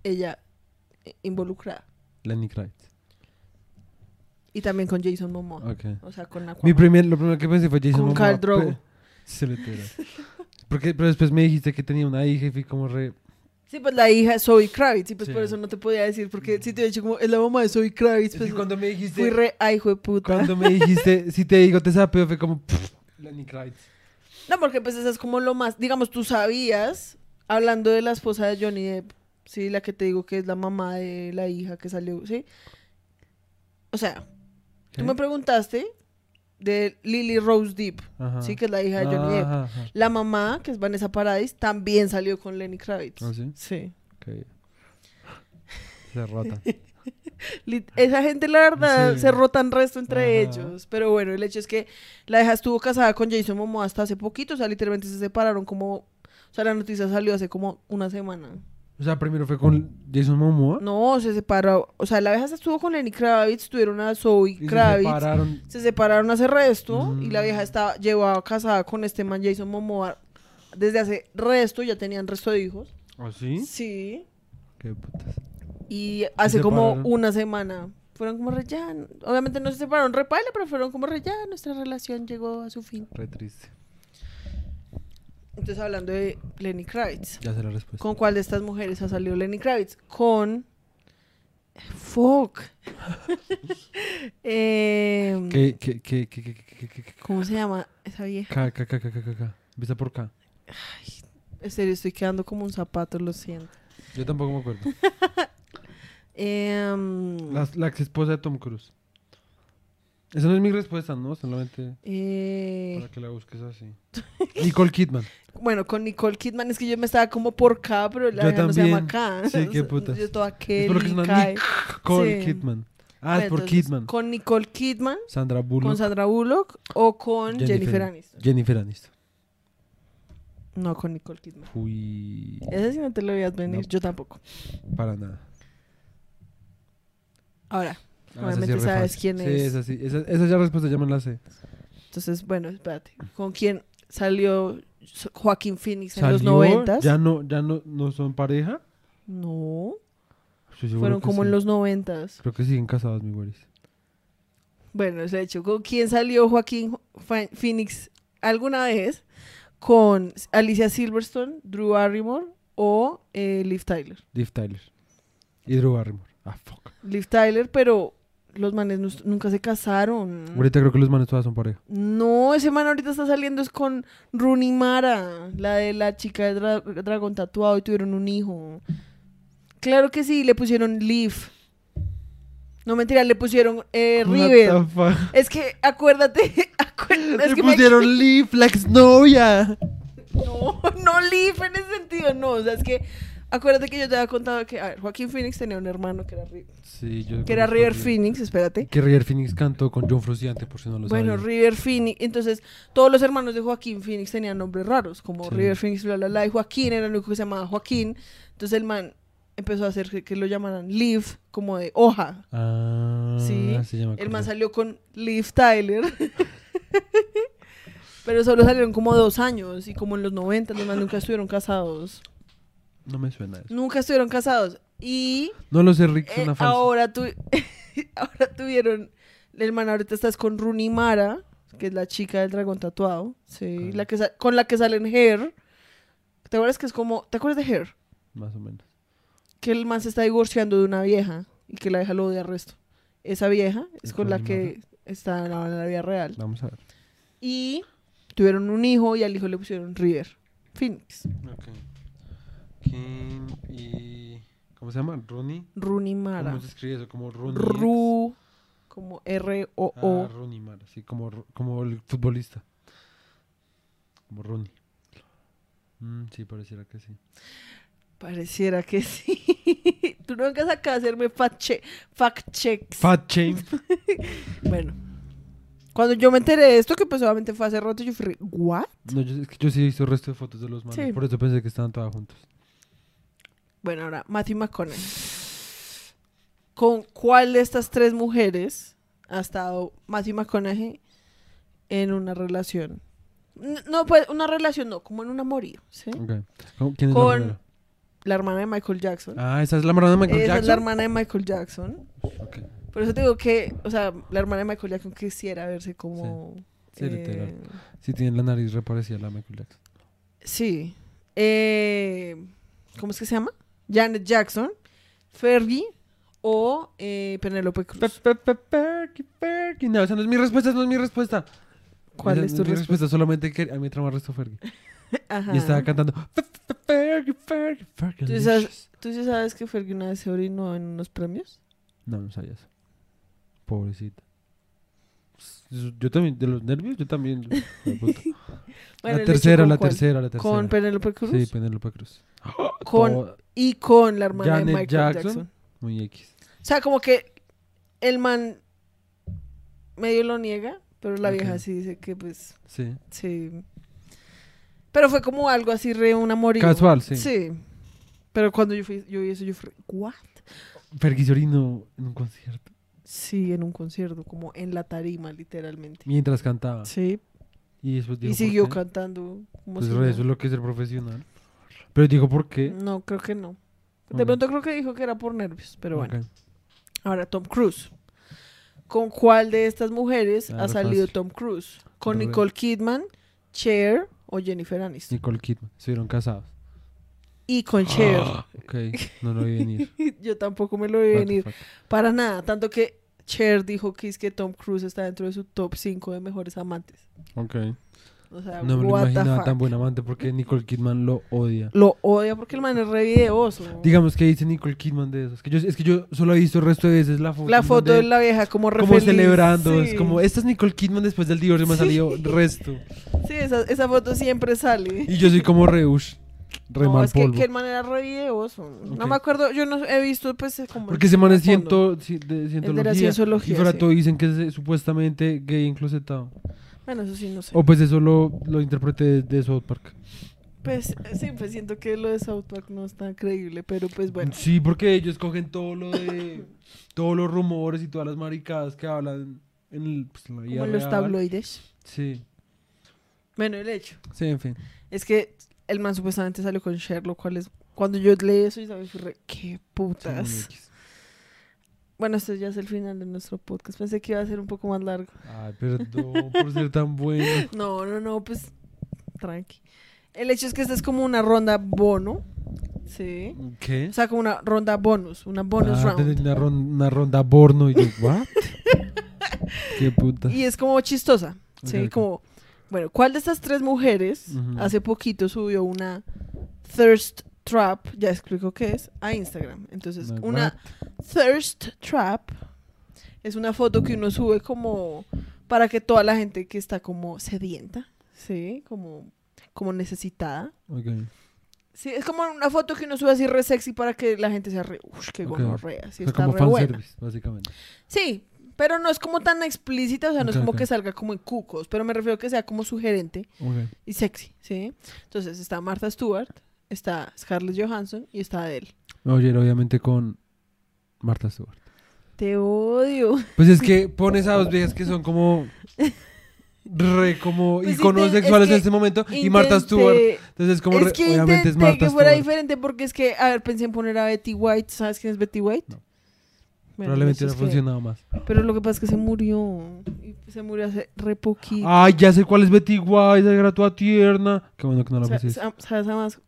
ella eh, involucrada? Lenny Kravitz. Y también con Jason Momoa. O sea, con Mi Aquaman. primer, lo primero que pensé fue Jason Con Momoa, Khal Drogo. pe- Se le tira. [LAUGHS] Porque, pero después me dijiste que tenía una hija y fui como re... Sí, pues la hija es Zoe Kravitz. Y pues Sí. por eso no te podía decir. Porque si te he dicho como es la mamá de Zoe Kravitz, Es pues que cuando me dijiste... fui re ay, puta. Cuando me dijiste, [LAUGHS] si te digo te sapeo, fue como... pff, Lenny Kravitz. No, porque pues eso es como lo más. Digamos, tú sabías, hablando de la esposa de Johnny Depp, sí, la que te digo que es la mamá de la hija que salió, ¿sí? O sea, ¿Qué? tú me preguntaste de Lily Rose Ajá. sí, que es la hija de Johnny Depp. Ajá, ajá. La mamá, que es Vanessa Paradis, también salió con Lenny Kravitz. ¿Ah, sí? Sí. Ok. Se rota. [LAUGHS] Esa gente, la verdad, Sí. se rotan resto entre ellos. Pero bueno, el hecho es que la hija estuvo casada con Jason Momoa hasta hace poquito. O sea, literalmente se separaron como... O sea, la noticia salió hace como una semana. O sea, primero fue con Jason Momoa. No, se separó. O sea, la vieja se estuvo con Lenny Kravitz, tuvieron a Zoe y se Kravitz. separaron. Se separaron hace resto y la Mm. vieja estaba llevaba casada con este man Jason Momoa desde hace resto, ya tenían resto de hijos. ¿Ah, sí? Sí. Qué putas. Y hace como una semana fueron como re ya. Obviamente no se separaron re paila, pero fueron como re ya, nuestra relación llegó a su fin. Re triste. Entonces, hablando de Lenny Kravitz. Ya sé la respuesta. ¿Con cuál de estas mujeres ha salido Lenny Kravitz? Con. Fuck. cómo se llama esa vieja? K, K, K, K, K, K. Vista por K. Ay, en serio, estoy quedando como un zapato, lo siento. Yo tampoco me acuerdo. [LAUGHS] Em, la, la ex esposa de Tom Cruise. Esa no es mi respuesta, ¿no? Solamente eh, para que la busques así. [LAUGHS] Nicole Kidman. bueno, con Nicole Kidman es que yo me estaba como por K, pero la Yo no se llama. K. Sí, qué [LAUGHS] putas. Yo toda lo que es Kelly, una. Nicole Sí. Kidman. Ah, Bueno, es por entonces, Kidman. Con Nicole Kidman, Sandra Bullock. con Sandra Bullock o con Jennifer, Aniston. Jennifer Aniston. No, con Nicole Kidman. Uy. Ese sí no te lo veías venir, No. yo tampoco. Para nada. Ahora, Ah, sí Obviamente sabes quién sí, es. esa sí. Esa, esa ya respuesta ya me la sé. entonces, bueno, espérate. ¿Con quién salió Joaquín Phoenix en los noventas? ¿Ya no, ya no, no son pareja? No, fueron como en sí. los noventas. Creo que siguen casados, mi güeris. Bueno, es hecho. ¿Con quién salió Joaquín Phoenix alguna vez? ¿Con Alicia Silverstone, Drew Barrymore o eh, Liv Tyler? Liv Tyler. Y Drew Barrymore. Ah, fuck. Liv Tyler, pero los manes nu- nunca se casaron. Ahorita creo que los manes todas son pareja. No, ese man ahorita está saliendo es con Rooney Mara, la de la chica de dra- dragón tatuado y tuvieron un hijo. Claro que sí, le pusieron Liv. No mentira, le pusieron eh, What River. the fuck? Es que acuérdate, [LAUGHS] acuérdate es Le que me- pusieron [LAUGHS] Liv, la exnovia. No, no Liv en ese sentido, no. O sea, es que Acuérdate que yo te había contado que, a ver, Joaquín Phoenix tenía un hermano que era, Sí, yo que era River Phoenix, espérate. Que River Phoenix cantó con John Frusciante, por si no lo Bueno, sabía. River Phoenix, entonces todos los hermanos de Joaquín Phoenix tenían nombres raros, como Sí. River Phoenix, bla, bla, bla, y Joaquín era el único que se llamaba Joaquín. Entonces el man empezó a hacer que, que lo llamaran Leaf, como de hoja. Ah, Sí, sí, ya me El man salió con Liv Tyler. [LAUGHS] Pero solo salieron como dos años y como en los 90 los man nunca estuvieron casados. No me suena eso. Nunca estuvieron casados. Y No lo sé, Rick, eh, ahora, tu- [LAUGHS] ahora tuvieron... El man ahorita estás con Rooney Mara, que es la chica del dragón tatuado. Sí, la que sa- con la que salen Hair. ¿Te acuerdas que es como... ¿Te acuerdas de Hair? Más o menos. Que el man se está divorciando de una vieja y que la vieja lo odia al resto. Esa vieja es ¿Y con la que está en la vida real. Vamos a ver. Y tuvieron un hijo y al hijo le pusieron River. Phoenix. Ok. Kim y... ¿Cómo se llama? ¿Ronnie? Rooney Mara. ¿Cómo se escribe eso? Como Ronnie. Ru. Como R-O-O. Ah, Ronnie Mara, sí, como, como el futbolista. Como Ronnie. Mm, sí, pareciera que sí. Pareciera que sí. [LAUGHS] Tú no vengas acá a hacerme fact, che- fact checks. Shame. [LAUGHS] bueno. Cuando yo me enteré de esto, que pues obviamente fue hace rato, yo fui, ¿what? No, yo, es que yo sí he visto el resto de fotos de los manos. Sí. Por eso pensé que estaban todas juntos. Bueno, ahora, Matthew McConaughey. ¿Con cuál de estas tres mujeres ha estado Matthew McConaughey en una relación? No, pues una relación no, como en un amorío, ¿sí? Ok. ¿Cómo- ¿Quién es Con la hermana de Michael Jackson. Ah, esa es la hermana de Michael Esa Jackson. es la hermana de Michael Jackson. Por eso te digo que, o sea, la hermana de Michael Jackson quisiera verse como... Sí, literal. eh, Sí, tiene la nariz reparecida a la Michael Jackson. sí. Eh, ¿Cómo es que se llama? Janet Jackson, Fergie o eh, Penélope Cruz. Perky, Perky. No, esa no es mi respuesta, esa no es mi respuesta. ¿Cuál Esa es no tu mi respuesta? Solamente que a mí me trama resto Fergie. [LAUGHS] Ajá. Y estaba cantando. Fergie, Fergie, Fergie. ¿Tú sabes, ¿Tú sí sabes que Fergie una vez se orinó en unos premios? No, no sabía eso. Pobrecita. Yo también, de los nervios, yo también. hijo de puta. [LAUGHS] Bueno, la ¿el hecho tercera, con la cuál? tercera, la tercera. Con Penélope Cruz. Sí, Penélope Cruz. [GASPS] con, y con la hermana Janet de Michael Jackson. Jackson. muy X. O sea, como que el man medio lo niega, pero la vieja sí dice que pues Sí. sí. Pero fue como algo así re un amorío. Casual, sí. Sí. Pero cuando yo fui, yo vi eso, yo fui, ¿what? Fergie orinó en un concierto. Sí, en un concierto, como en la tarima, literalmente. Mientras cantaba. Sí. Y después dijo, Y ¿por siguió cantando como Pues si re, no. eso es lo que es ser profesional. Pero digo, ¿por qué? No, creo que no. De pronto creo que dijo que era por nervios, pero bueno. Ahora, Tom Cruise. ¿Con cuál de estas mujeres Ah, ha salido fácil. Tom Cruise? ¿Con Nicole Kidman, Cher o Jennifer Aniston? Nicole Kidman. Estuvieron casados. Y con Cher. [GASPS] Ok, no lo vi venir. [LAUGHS] Yo tampoco me lo vi venir. Para nada. Tanto que Cher dijo que es que Tom Cruise está dentro de su top 5 de mejores amantes. Ok. O sea, No me lo imaginaba fuck. tan buen amante porque Nicole Kidman lo odia. Lo odia porque el man es re videoso. Digamos que dice Nicole Kidman de eso. Es que yo, es que yo solo he visto el resto de veces la foto. la foto de la vieja como re Como feliz. celebrando. Sí. Es como, esta es Nicole Kidman después del divorcio. Me ha Sí. salido resto. [LAUGHS] Sí, esa, esa foto siempre sale. Y yo soy como reush. Re no, es que, polvo. que el man era re videoso. No me acuerdo, yo no he visto pues como... Porque se man es ciento, ci- de El de la cienciología, Y fuera sí. todo dicen que es eh, supuestamente gay enclosetado. Bueno, eso sí, no sé. O pues eso lo, lo interpreté de, South Park. Pues sí, pues siento que lo de South Park no es tan creíble, pero pues bueno. Sí, porque ellos cogen todo lo de... todos los rumores y todas las maricadas que hablan en, el, pues, en la vida Como los real. tabloides. Sí. Bueno, el hecho Sí, en fin. es que el man supuestamente salió con Cher, lo cual es... Cuando yo leí eso, y sabes, qué Sí, putas. X. Bueno, esto ya es el final de nuestro podcast. Pensé que iba a ser un poco más largo. Ay, perdón por ser tan bueno. [LAUGHS] No, no, no, pues tranqui. El hecho es que esta es como una ronda bono. Sí. ¿Qué? O sea, como una ronda bonus, una bonus Ah, round. Una, ron- una ronda borno y yo, [LAUGHS] ¿what? Qué puta. Y es como chistosa. Sí, como, bueno, ¿cuál de estas tres mujeres hace poquito subió una thirst trap, ya explico qué es, a Instagram? Entonces, Una una thirst trap es una foto que uno sube como para que toda la gente que está como sedienta, sí, como, como necesitada, Ok. Sí, es como una foto que uno sube así re sexy para que la gente sea re, uff, qué Ok. gonorrea, sí está como re buena. básicamente. Sí, pero no es como tan explícita, o sea, no es como que salga como en cucos, pero me refiero a que sea como sugerente y sexy, ¿sí? Entonces está Martha Stewart, está Scarlett Johansson y está Adele. Oye, obviamente con Marta Stewart. Te odio. Pues es que pones a dos viejas que son como re como Pues iconos es sexuales que en este momento y Marta Stewart. Entonces es como es re- que obviamente es Marta que fuera Stewart. diferente porque es que, a ver, pensé en poner a Betty White. ¿Sabes quién es Betty White? No. Bueno, Probablemente eso hubiera es que- funcionado más. Pero lo que pasa es que se murió. Se murió hace re poquito. Ay, ya sé cuál es Betty White, esa era toda tierna. Qué bueno que no la sa- ¿Sabes además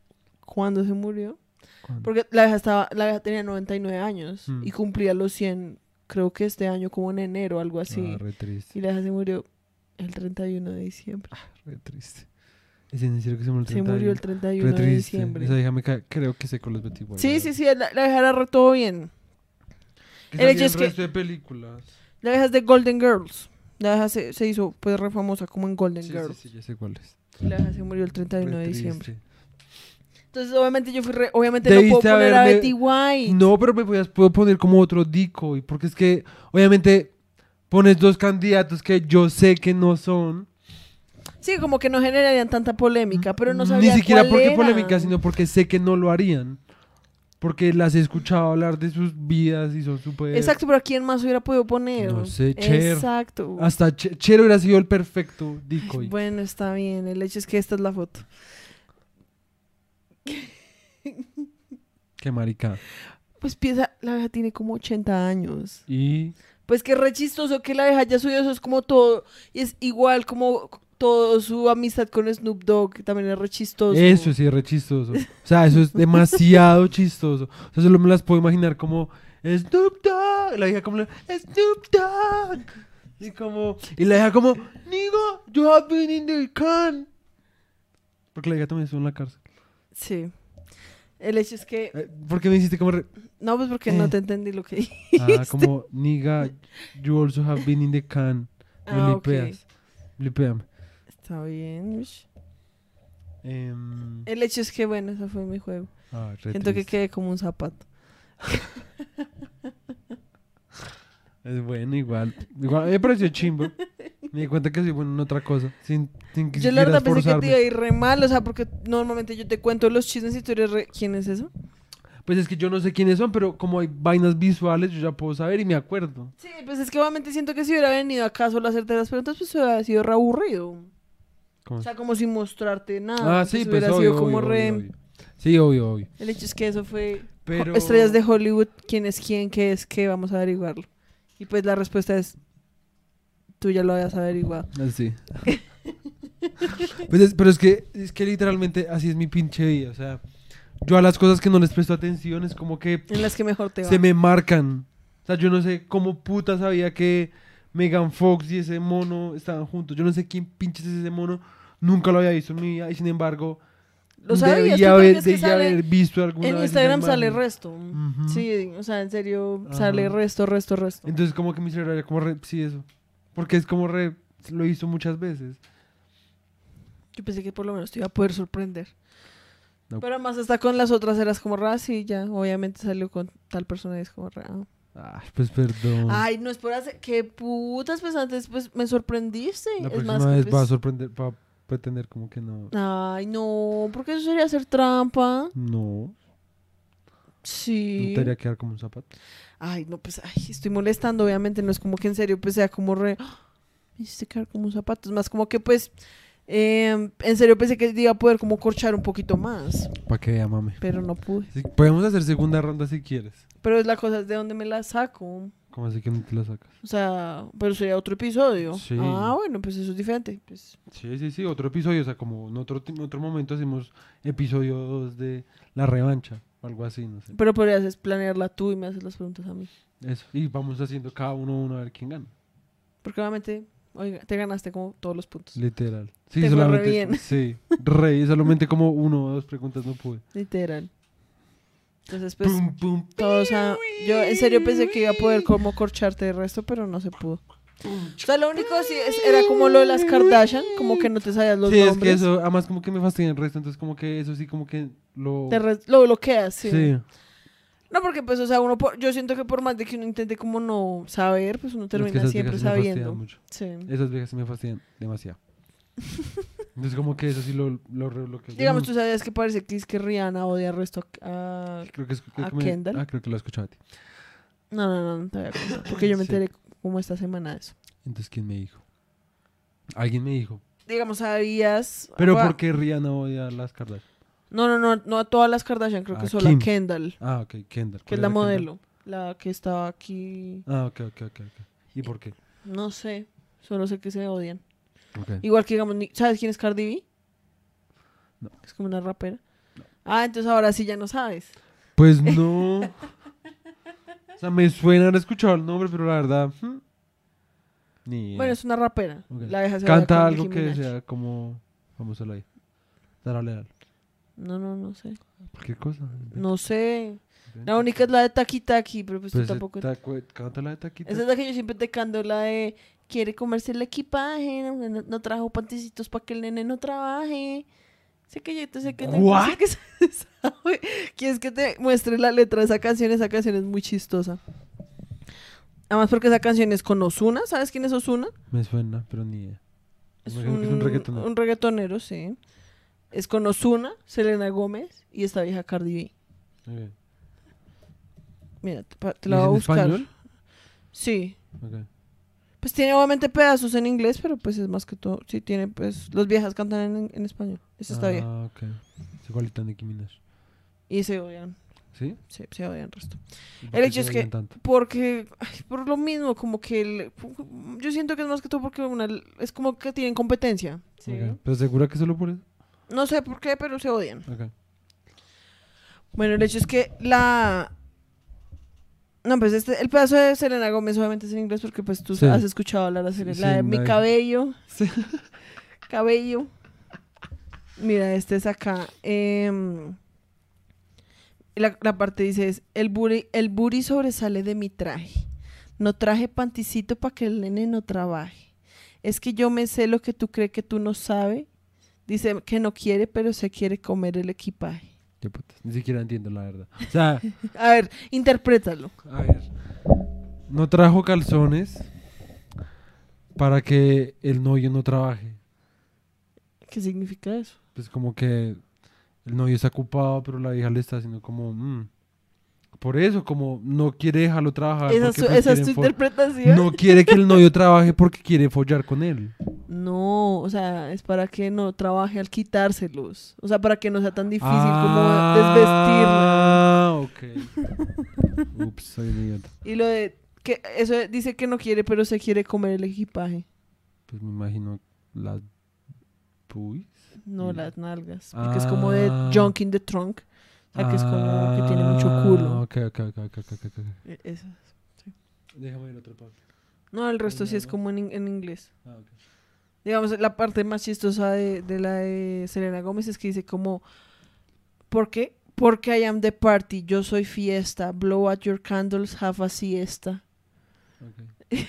cuándo se murió? ¿Cuándo? Porque la vieja, estaba, la vieja tenía 99 años Mm. y cumplía los 100, creo que este año, como en enero, algo así. Ah, re triste, y la vieja se murió el 31 de diciembre. re triste. Es en serio que se murió el Se murió el 31. 31 Re de triste. diciembre. Esa hija me creo que sé cuál es Betty White. Sí, sí, sí, la, la vieja era todo bien. El hecho es que- de películas. La vieja es de Golden Girls. La vieja se, se hizo pues re famosa como en Golden Sí, Girls. sí, sí, ya sé cuál es. Y la vieja se murió el 31 Re de diciembre. triste. Entonces, obviamente, yo fui re- Obviamente no puedo poner a Betty White. No, pero me podías, puedo poner como otro decoy, porque es que obviamente pones dos candidatos que yo sé que no son. Sí, como que no generarían tanta polémica, pero no sabía Ni siquiera cuál porque polémica, sino porque sé que no lo harían. Porque las he escuchado hablar de sus vidas y son súper... Exacto, pero ¿a quién más hubiera podido poner? No sé, Cher. Exacto. Hasta Che- Chero hubiera sido el perfecto decoy. Bueno, está bien. El hecho es que esta es la foto. [LAUGHS] Qué marica. Pues piensa, la vieja tiene como 80 años. Y... Pues que re chistoso que la vieja ya subió eso es como todo. Y es igual como todo su amistad con Snoop Dogg, que también es re chistoso. Eso sí es re chistoso. O sea, eso es demasiado [LAUGHS] chistoso. O sea, solo me las puedo imaginar como Snoop Dogg. Y la hija como Snoop Dogg. Y como y la hija como Nigo, you have been in the can. Porque la hija también estuvo en la cárcel. Sí. El hecho es que... Eh, ¿Por qué me hiciste como re- No, pues porque Eh. no te entendí lo que dije. Ah, como Niga, you also have been in the can. Me Ah, lipeas. Lipeame. Está bien. Em, El hecho es que, bueno, ese fue mi juego. ah, Siento que quedé como un zapato. [LAUGHS] Es bueno, igual. Igual, me pareció chimbo. [LAUGHS] Me di cuenta que soy bueno en otra cosa. Sin, sin que Yo la verdad pensé que te iba a ir re mal, o sea, porque normalmente yo te cuento los chismes y tú eres re... ¿Quién es eso? Pues es que yo no sé quiénes son, pero como hay vainas visuales, yo ya puedo saber y me acuerdo. Sí, pues es que obviamente siento que si hubiera venido acá solo a hacerte las preguntas, pues hubiera sido re aburrido. ¿Cómo O sea, como sin mostrarte nada. ah, sí, pues pues hubiera obvio, sido como obvio, re... obvio, obvio. Sí, obvio, obvio. El hecho es que eso fue Pero... estrellas de Hollywood, quién es quién, qué es qué, vamos a averiguarlo. Y pues la respuesta es, tú ya lo habías averiguado. Ah, Sí. Pues es- pero es que, es que literalmente así es mi pinche vida. O sea, yo a las cosas que no les presto atención es como que En las que mejor te va. se me marcan. O sea, yo no sé cómo puta sabía que Megan Fox y ese mono estaban juntos. Yo no sé quién pinches es ese mono. Nunca lo había visto en mi vida. Y sin embargo, Lo sabías, tú haber, que sale- haber visto alguna En vez Instagram esa sale resto. Ujú. Sí, o sea, en serio, Ajá. sale resto, resto, resto. Entonces como que mi cerebro era como re... Sí, eso. Porque es como re... Lo visto muchas veces. Yo pensé que por lo menos te iba a poder sorprender. No. Pero además hasta con las otras eras como ra, sí, ya, obviamente salió con tal persona y es como ra. Ay, pues perdón. Ay, no es por hacer, qué putas, pues antes pues me sorprendiste. La es próxima más que, vez pues, va a sorprender, va a pretender como que no. Ay, no, porque eso sería hacer trampa. No, Sí. no te haría quedar como un zapato. Ay, no, pues, ay, estoy molestando, obviamente, no es como que en serio, pues, sea como re... ¡Ah! Me hiciste quedar como un zapato, es más como que, pues, eh, en serio pensé que iba a poder como corchar un poquito más, Para que vea, mame. pero no pude. Sí, podemos hacer segunda ronda si quieres. Pero es la cosa, es de dónde me la saco. ¿Cómo así que no te la sacas? O sea, pero sería otro episodio. Sí. Ah, bueno, pues eso es diferente. Pues, Sí, sí, sí, otro episodio. O sea, como en otro, en otro momento hacemos episodio 2 de la revancha. O algo así, no sé. pero podrías planearla tú y me haces las preguntas a mí. Eso. Y vamos haciendo cada uno uno a ver quién gana. Porque obviamente, oiga, te ganaste como todos los puntos. Literal. Sí, Te re solamente. bien. [LAUGHS] Sí, re. Solamente como uno o dos preguntas no pude. Literal. Entonces, pues, Pum, pum, todos a- Yo en serio pensé que iba a poder como corcharte de resto, pero no se pudo. O sea, lo único sí es- era como lo de las Kardashian, como que no te sabías los sí, es nombres. que eso, además como que me fastidia el resto, entonces como que eso sí como que lo... Te re- lo bloqueas, sí. sí. No, porque pues, o sea, uno, por- yo siento que por más de que uno intente como no saber, pues uno Es que termina siempre sabiendo. mucho. Sí. Esas viejas sí me fastidian demasiado. [LAUGHS] Entonces como que eso sí lo, lo rebloqueo. Yo Digamos, tú sabías que parece que es que Rihanna odia al resto a... creo que es, creo a que me- Kendall. Ah, creo que lo he escuchado a ti. No, no, no, no te voy a contar, porque [LAUGHS] yo me Sí. enteré como esta semana de eso. Entonces, ¿quién me dijo? Alguien me dijo. Digamos, sabías... Pero ah, ¿por qué Rihanna odia a las Kardashian? No, no, no, no a todas las Kardashian, creo que A solo Kim. a Kendall, Ah, ok, Kendall. que ¿Cuál es la Kendall? modelo, la que estaba aquí... Ah, ok, ok, ok. ok. ¿Y por qué? No sé, solo sé que se odian. Igual que digamos, ¿sabes quién es Cardi B? No. Es como una rapera. Ah, entonces ahora sí ya no sabes. Pues [LAUGHS] no. o sea, me suena haber escuchado el nombre, pero la verdad... hmm, Ni. Bueno, es una rapera. Ok. La odia Canta algo que sea como... Vamos a ahí. Dale, dale. No, no, no sé. Cualquier cosa. No sé. La única es la de Taki Taki, pero pues, Pues tú tampoco... tacu- Canta la de taquita. Esa es la que yo siempre te canto, la de... Quiere comerse el equipaje, no, no- no trajo pantecitos para que el nene no trabaje. Sé que yo te sé que no What? sé que [LAUGHS] se sabe. ¿Quieres que te muestre la letra de esa canción? Esa canción es muy chistosa. Además porque esa canción es con Osuna. ¿Sabes quién es Osuna? Me suena, pero ni idea. Es que es un reggaetonero. un reggaetonero, sí. Es con Osuna, Selena Gómez y esta vieja Cardi B. Ok. Mira, te, pa- te ¿Y la voy a buscar. español? Sí. Ok. Pues tiene obviamente pedazos en inglés, pero pues es más que todo. Sí, tiene pues. Los viejas cantan en, en español. Esa está bien. Ah, ok. Es igualita a Nicki Minaj. Y se odian. ¿Sí? Sí, se odian el resto. ¿Y por El hecho es que- tanto? Porque, ay, por lo mismo, como que el- yo siento que es más que todo porque una, es como que tienen competencia. Sí. ¿Pero segura que solo por eso? No sé por qué, pero se odian. Ok. Bueno, el hecho es que la... No, pues este, el pedazo de Selena Gómez obviamente es en inglés porque pues tú Sí. has escuchado hablar de Selena. Sí, la de sí, mi cabello. Sí. [LAUGHS] Cabello. Mira, este es acá. em, la, la parte dice es, el booty, el booty sobresale de mi traje. No traje panticito para que el nene no trabaje. Es que yo me sé lo que tú crees que tú no sabes. Dice que no quiere, pero se quiere comer el equipaje. Qué putas. Ni siquiera entiendo la verdad. O sea, [LAUGHS] A ver, interprétalo. a ver. No trajo calzones para que el novio no trabaje. ¿Qué significa eso? Pues como que el novio está ocupado, pero la hija le está haciendo como... mm. Por eso, como no quiere dejarlo trabajar. ¿Esa, tu- pues esa es tu interpretación? No quiere que el [LAUGHS] novio trabaje porque quiere follar con él. No, o sea, es para que no trabaje al quitárselos. O sea, para que no sea tan difícil Ah, ok. [LAUGHS] Ups, soy un idiota. como. Y lo de que eso dice que no quiere, pero se quiere comer el equipaje. Pues me imagino las pubis. No las nalgas. Porque es como de Ah. junk in the trunk. Sea, que es como que tiene mucho Ah, culo. Ok, ok, ok. E- Eso. Déjame ir otra parte. No, el resto sí es como en, in- en inglés. Ah, ok. Digamos, la parte más chistosa de, de la de Selena Gómez es que dice como, ¿por qué? Porque I am the party, yo soy fiesta, blow out your candles, have a siesta. ok. [LAUGHS]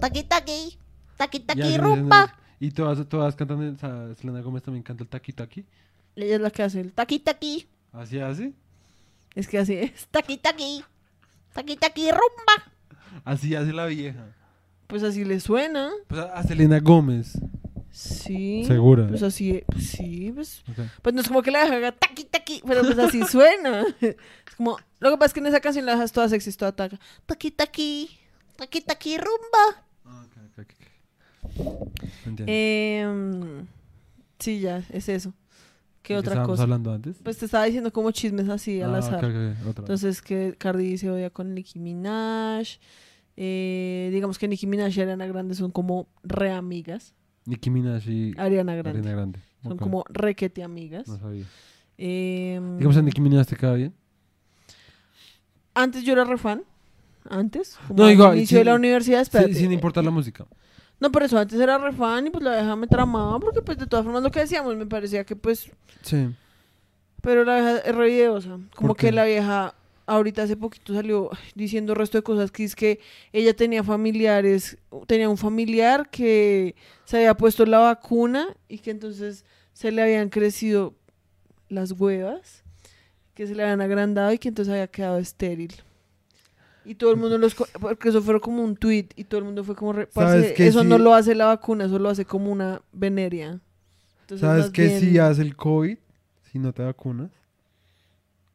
Taqui taqui. Taqui taqui rumba. Y todas, todas cantan, o sea, Selena Gómez también canta el taqui taqui. Ella es la que hace el Taqui taqui. Así hace. Es que así es. Taqui taqui. Taqui taqui rumba. Así hace la vieja. Pues así le suena. Pues a, a Selena Gómez. Sí. ¿Segura? Pues así, pues sí, pues, pues no es como que la deja haga taqui taqui, pero pues así suena. [LAUGHS] Es como, lo que pasa es que en esa canción la dejas toda sexy, toda taca. Taqui taqui. Taqui taqui rumba. Em, sí, ya, es eso. ¿Qué ¿De otra estábamos cosa? hablando antes? Pues te estaba diciendo como chismes así al Ah, azar. otra vez. Entonces que Cardi se odia con Nicki Minaj. Eh, digamos que Nicki Minaj y Ariana Grande son como re amigas. Nicki Minaj y Ariana Grande. Ariana Grande. Son como requete amigas. No sabía. Em, Digamos a Nicki Minaj te queda bien. Antes yo era re fan. Antes. Como No, al igual, inicio de la universidad, espérate. sin importar la música. No, por eso antes era re fan y pues la vieja me tramaba porque pues de todas formas lo que decíamos me parecía que pues... Sí. Pero la vieja es re videosa. Como ¿Por que la vieja ahorita hace poquito salió diciendo resto de cosas que es que ella tenía familiares, tenía un familiar que se había puesto la vacuna y que entonces se le habían crecido las huevas, que se le habían agrandado y que entonces había quedado estéril. Y todo el mundo los... Porque eso fue como un tweet y todo el mundo fue como... re- ¿Sabes "Parce, eso Sí. no lo hace la vacuna, eso lo hace como una veneria. Entonces, ¿Sabes qué bien, si hace el COVID? Si no te vacunas,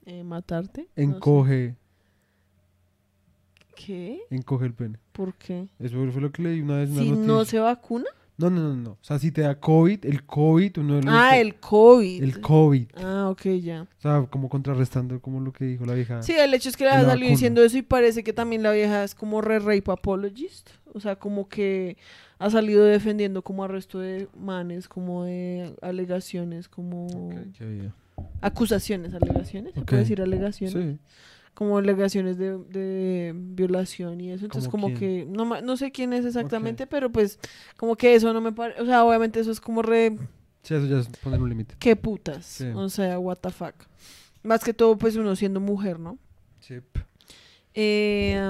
eh, ¿Matarte? No sé. encoge, ¿Qué? encoge el pene. ¿Por qué? Eso fue lo que leí una vez una Si no se vacuna. No, no, no, no. O sea, si te da COVID, el COVID, uno de los... Ah, el COVID. el COVID. Ah, ok, ya. O sea, como contrarrestando como lo que dijo la vieja. Sí, el hecho es que la La salió vacuna. diciendo eso y parece que también la vieja es como re rape apologist. O sea, como que ha salido defendiendo como al resto de manes, como de alegaciones, como qué acusaciones, alegaciones. ¿Se puede decir alegaciones? Sí. Como alegaciones de, de violación y eso. Entonces, ¿Cómo como quién? que no, no sé quién es exactamente, pero pues como que eso no me parece. O sea, obviamente eso es como re. Sí, eso ya es poner un límite. ¿Qué putas? Sí. O sea, what the fuck. Más que todo, pues uno siendo mujer, ¿no? Sí. Eh,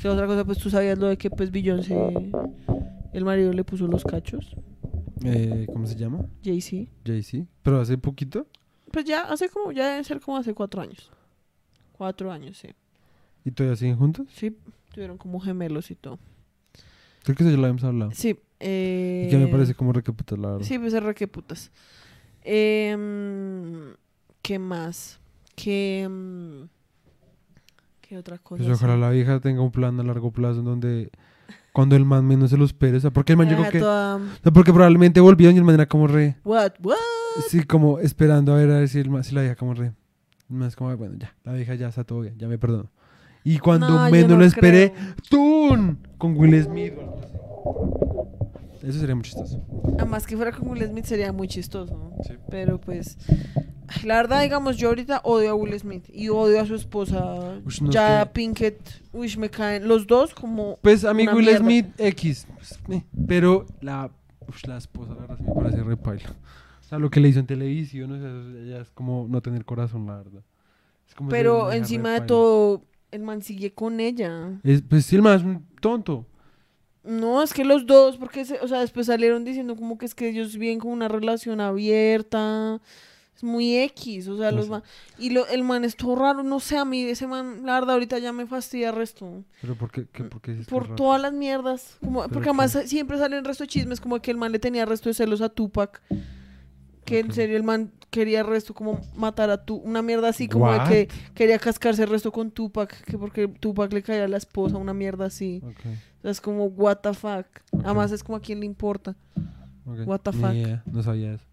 ¿Qué otra cosa? Pues tú sabías lo de que pues Beyoncé, el marido le puso los cachos, Eh, ¿Cómo se llama? Jay-Z. Jay-Z. Pero hace poquito. Pues ya hace como, ya debe ser como hace cuatro años. Cuatro años, sí. ¿Y todavía siguen juntos? Sí, tuvieron como gemelos y todo. Creo que eso ya lo habíamos hablado. Sí. Eh, Y que me parece como re que puta, la verdad. Sí, pues es re que putas. Em, ¿Qué más? ¿Qué, em, ¿Qué otra cosa? Pues ojalá la vieja tenga un plan a largo plazo en donde cuando el man menos se lo espere. O sea, porque el man llegó que... toda, porque probablemente volvieron y el man era como re... What? What? Sí, como esperando a ver a ver si, el man, si la vieja como re... Es como, bueno, ya, la vieja ya está todo bien, ya me perdono. Y cuando No, menos no lo esperé. ¡Tun! Con Will Smith. Eso sería muy chistoso. Además que fuera con Will Smith sería muy chistoso. ¿no? Sí. Pero pues, la verdad, digamos, yo ahorita odio a Will Smith y odio a su esposa, Ush, no, ya que- Pinkett, uy, me caen, los dos como... Pues a mí Will mierda. Smith X, pues, eh, pero la, ush, la esposa, la verdad, me parece re paila. O sea, lo que le hizo en televisión, o sea, ya es como no tener corazón, la verdad. Es como Pero encima de todo, el man sigue con ella. Es, pues sí, el man es un tonto. No, es que los dos, porque, se- o sea, después salieron diciendo como que es que ellos viven como una relación abierta. Es muy X, o sea, No los man- Y lo, el man es todo raro, no sé, a mí ese man, la verdad, ahorita ya me fastidia el resto. Pero ¿por qué? qué- por qué dices que es Por raro? todas las mierdas. Como, ¿Pero porque qué? además siempre salen el resto de chismes, como que el man le tenía resto de celos a Tupac. Que en serio el man quería resto como matar a tu una mierda así como What? de que quería cascarse el resto con Tupac, que porque Tupac le caía a la esposa, una mierda así. O sea, es como what the fuck. Además es como a quién le importa. What the fuck. no sabía eso.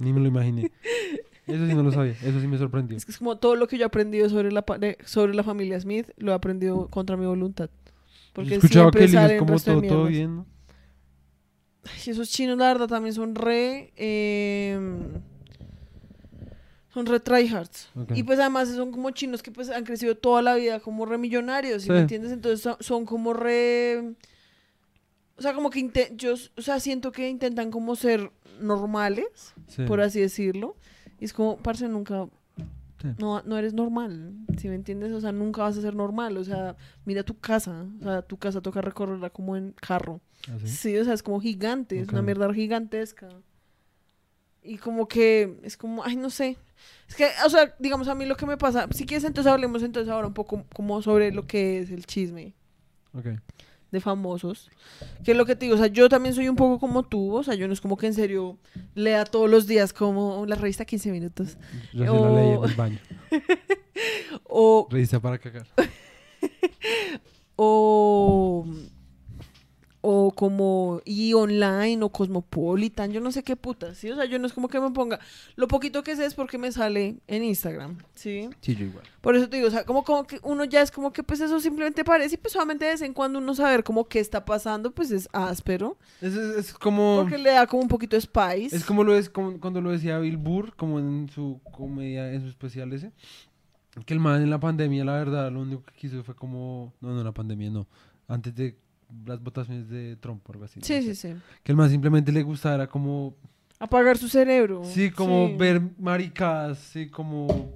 Ni me lo imaginé. Eso sí no lo sabía, eso sí me sorprendió. Es que es como todo lo que yo he aprendido sobre la sobre la familia Smith, lo he aprendido contra mi voluntad. Porque escuchaba que es como todo, todo bien, ¿no? Ay, esos chinos, la verdad, también son re. em, son re tryhards. Y pues además son como chinos que pues han crecido toda la vida como re millonarios, ¿sí Sí. me entiendes? Entonces son, como re. O sea, como que yo, o sea, siento que intentan como ser normales, Sí. por así decirlo. Y es como, parce, nunca. No, no eres normal, ¿sí me entiendes? O sea, nunca vas a ser normal. O sea, mira tu casa. O sea, tu casa toca recorrerla como en carro. ¿Ah, sí? Sí, o sea, es como gigante, es una mierda gigantesca. Y como que es como, ay, no sé. Es que, o sea, digamos a mí lo que me pasa, si quieres entonces hablemos entonces ahora un poco como sobre lo que es el chisme Ok. de famosos. Que es lo que te digo, o sea, yo también soy un poco como tú, o sea, yo no es como que en serio lea todos los días como la revista 15 minutos. Yo sí la leí en el baño. [LAUGHS] O, Revista para cagar. [LAUGHS] o, o como y online o Cosmopolitan, yo no sé qué putas, ¿sí? O sea, yo no es como que me ponga, lo poquito que sé es porque me sale en Instagram, ¿sí? Sí, yo igual. Por eso te digo, o sea, como, como que uno ya es como que pues eso simplemente parece y pues solamente de vez en cuando uno saber como qué está pasando, pues es áspero, Es, es, es como... porque le da como un poquito de spice. Es como lo es como cuando lo decía Bill Burr, como en su comedia, en su especial ese. Que el man en la pandemia, la verdad, lo único que quiso fue como... No, no, la pandemia no. Antes de las votaciones de Trump algo así. Sí, no sí, sé. sí. Que el man simplemente le gustaba, era como... Apagar su cerebro. Sí, como Sí. ver maricadas, sí, como...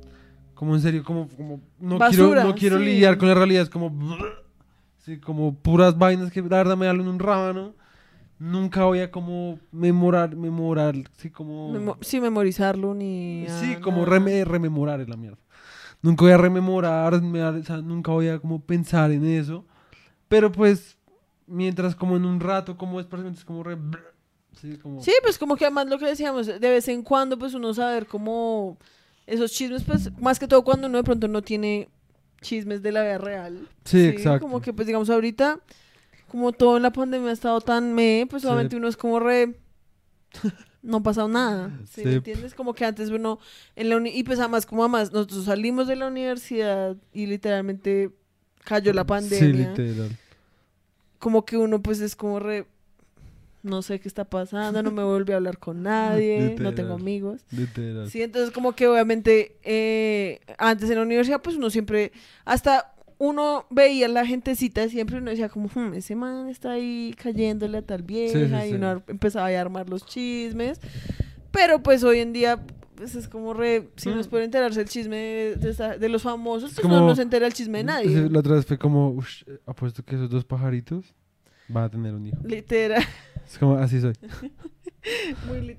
Como en serio, como, como no Basura, quiero, no quiero sí. lidiar con la realidad, es como, sí, como puras vainas que la verdad me dan un rábano. Nunca voy a como memorar, memorar, sí, como... Memo- sí, memorizarlo ni. Sí, como nada. reme- rememorar es la mierda. Nunca voy a rememorar, o sea, nunca voy a como pensar en eso. Pero pues, mientras como en un rato, como es es como re... Sí, como... Sí, pues como que además lo que decíamos, de vez en cuando pues uno saber cómo esos chismes, pues más que todo cuando uno de pronto no tiene chismes de la vida real. Sí, exacto. Como que pues digamos ahorita, como todo en la pandemia ha estado tan me, pues Sí. obviamente uno es como re... No ha pasado nada, ¿sí, Sí. ¿me entiendes? Como que antes uno en la uni- y pues además como además nosotros salimos de la universidad y literalmente cayó la Sí, pandemia literal. Como que uno pues es como re no sé qué está pasando, no me volví a hablar con nadie, no tengo amigos. Literal. Sí, entonces como que obviamente eh, antes en la universidad pues uno siempre, hasta uno veía la gentecita siempre y uno decía como, "Hmm, ese man está ahí cayéndole a tal vieja y sí. uno empezaba a armar los chismes. Pero pues hoy en día pues es como re, si no es Mm. por enterarse el chisme de, los famosos, Es pues no, como- no se entera el chisme de nadie. La otra vez fue como, "Ush, eh, apuesto que esos dos pajaritos van a tener un hijo. Literal. Es como, así soy. [LAUGHS] Muy, li-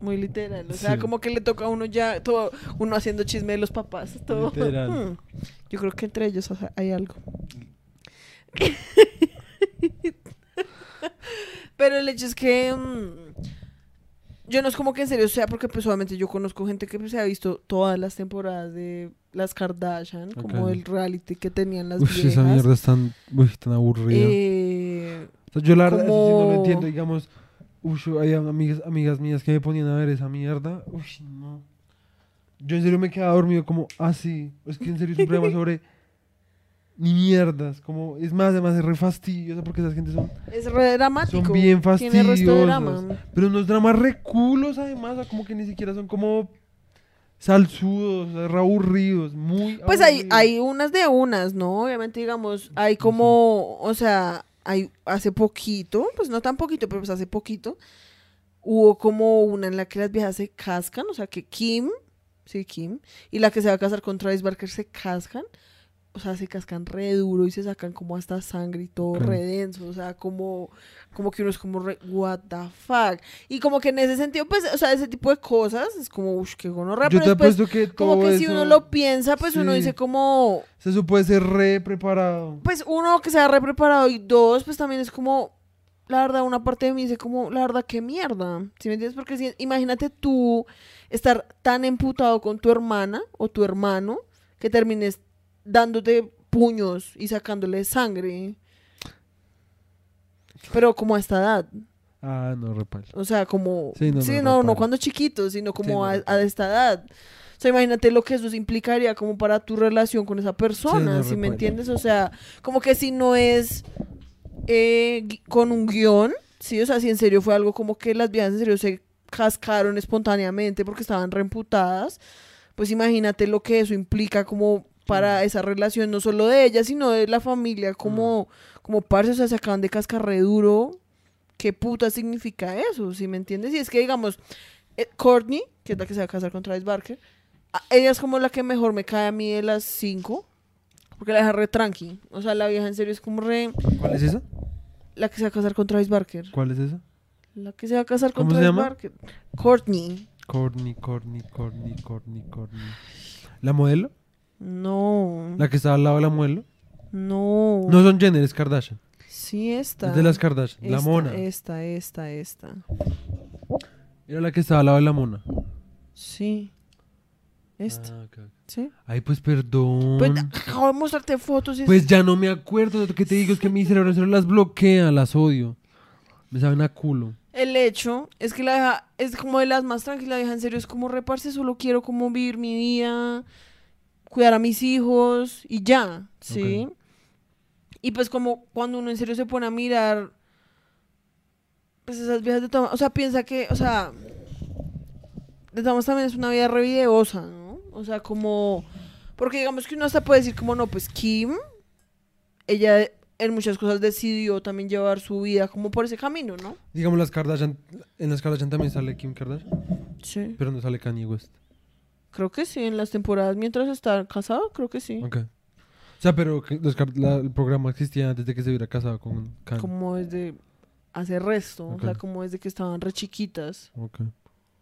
muy literal. O sea, Sí. como que le toca a uno ya, todo, uno haciendo chisme de los papás. Todo. Literal. [LAUGHS] Hmm. Yo creo que entre ellos hay algo. [LAUGHS] Pero el hecho es que mm, yo no es como que en serio sea, porque pues obviamente yo conozco gente que pues, se ha visto todas las temporadas de las Kardashian, como el reality que tenían las Uy, viejas. esa mierda es tan, uy, tan aburrida. Eh, O sea, yo la verdad, eso sí no lo entiendo, digamos, uy, hay amigas, amigas mías que me ponían a ver esa mierda, uy, no. Yo en serio me quedaba dormido como así, es que en serio es un programa [LAUGHS] sobre ni mierdas, como, es más, además es re fastidiosa porque esas gente son, es re dramático. son bien Tiene resto de drama. fastidiosas, pero unos dramas re culos además, o sea, como que ni siquiera son como salsudos, re aburridos, muy Pues hay, hay unas de unas, ¿no? Obviamente, digamos, hay como, o sea, hay hace poquito, pues no tan poquito, pero pues hace poquito, hubo como una en la que las viejas se cascan, o sea, que Kim, sí, Kim, y la que se va a casar con Travis Barker se cascan, o sea, se cascan re duro y se sacan como hasta sangre y todo re denso, o sea, como, como que uno es como re, what the fuck. Y como que en ese sentido, pues, o sea, ese tipo de cosas es como, uff, qué gonorrea, Yo pero te después que todo como que si eso- uno lo piensa, pues uno dice como, Eso puede ser re preparado. pues uno que se ha re preparado y dos, pues también es como, la verdad, una parte de mí dice como, la verdad, qué mierda. ¿Sí me entiendes? Porque si, imagínate tú estar tan emputado con tu hermana o tu hermano que termines dándote puños y sacándole sangre. Pero como a esta edad. Ah, no, repal. O sea, como... Sí, no, no, no, no, reparo. cuando chiquito, sino como no, a, reparo. a esta edad. O sea, imagínate lo que eso implicaría como para tu relación con esa persona, no, si me reparo. entiendes? O sea, como que si no es eh, con un guion, sí, o sea, si en serio fue algo como que las viejas en serio se cascaron espontáneamente porque estaban reemputadas, pues imagínate lo que eso implica como para esa relación, no solo de ella, sino de la familia, como, como parce, o sea, se acaban de cascar re duro. ¿Qué puta significa eso? ¿Sí me entiendes? Y es que, digamos, eh, Courtney, que es la que se va a casar con Travis Barker, ella es como la que mejor me cae a mí de las cinco, porque la deja re tranqui. O sea, la vieja en serio es como re... ¿Cuál es esa? La que se va a casar con Travis Barker. ¿Cuál es esa? La que se va a casar con ¿Cómo se Travis llama? Barker. Courtney. Corny, Corny, Corny, Corny, Corny. ¿La modelo? No. ¿La que está al lado de la modelo? No. No son Jenner, es Kardashian. Sí, esta. Es de las Kardashian. La Esta, mona. Esta, esta, esta. Era la que estaba al lado de la mona. Sí. Esta. Ah. Sí. Ay, pues perdón. Pues acabo de mostrarte fotos y es- Pues ya no me acuerdo. Lo que te digo es que mi cerebro serio las bloquea, las odio. Me saben a culo. El hecho es que la vieja es como de las más tranquilas, la vieja en serio es como reparse, solo quiero como vivir mi vida, cuidar a mis hijos y ya, ¿sí? Y pues como cuando uno en serio se pone a mirar, pues esas viejas de todas, o sea, piensa que, o sea, de maneras también es una vida re videosa, ¿no? O sea, como, porque digamos que uno hasta puede decir como, no, pues Kim, ella en muchas cosas decidió también llevar su vida como por ese camino, ¿no? Digamos las Kardashian. En las Kardashian también sale Kim Kardashian. Sí. Pero no sale Kanye West. Creo que sí, en las temporadas mientras está casado, creo que sí. Ok. O sea, pero la- el programa existía antes de que se hubiera casado con Kanye. Como desde hace resto, o sea, como desde que estaban re chiquitas. Ok.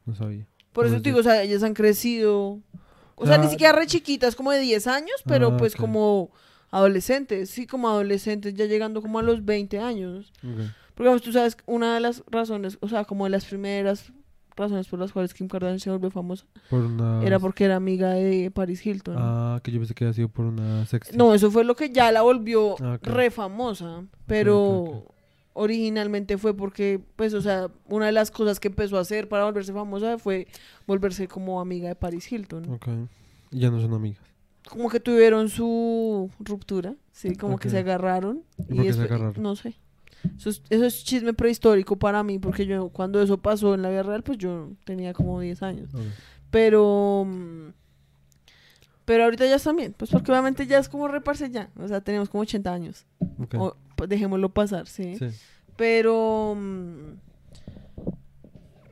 No sabía. Por eso Como te digo, o sea, ellas han crecido. O sea, ni siquiera re chiquitas, como de 10 años, pero Ah, pues ok. como adolescentes, sí, como adolescentes, ya llegando como a los 20 años. Ok. Porque vamos, tú sabes, una de las razones, o sea, como de las primeras razones por las cuales Kim Kardashian se volvió famosa, Por una... era porque era amiga de Paris Hilton. Ah, que yo pensé que había sido por una sexting. No, eso fue lo que ya la volvió Ah, re famosa, pero originalmente fue porque, pues, o sea, una de las cosas que empezó a hacer para volverse famosa fue volverse como amiga de Paris Hilton. Ok. Y ya no son amigas. Como que tuvieron su ruptura, sí, como que se agarraron. ¿Y por qué se después- agarraron? No sé. Eso es, eso es chisme prehistórico para mí, porque yo cuando eso pasó en la vida real, pues yo tenía como 10 años. Pero... mm, Pero ahorita ya están bien, pues porque obviamente ya es como reparse ya. O sea, tenemos como 80 años. Ok. O, pues dejémoslo pasar, ¿sí? Sí. Pero... mm,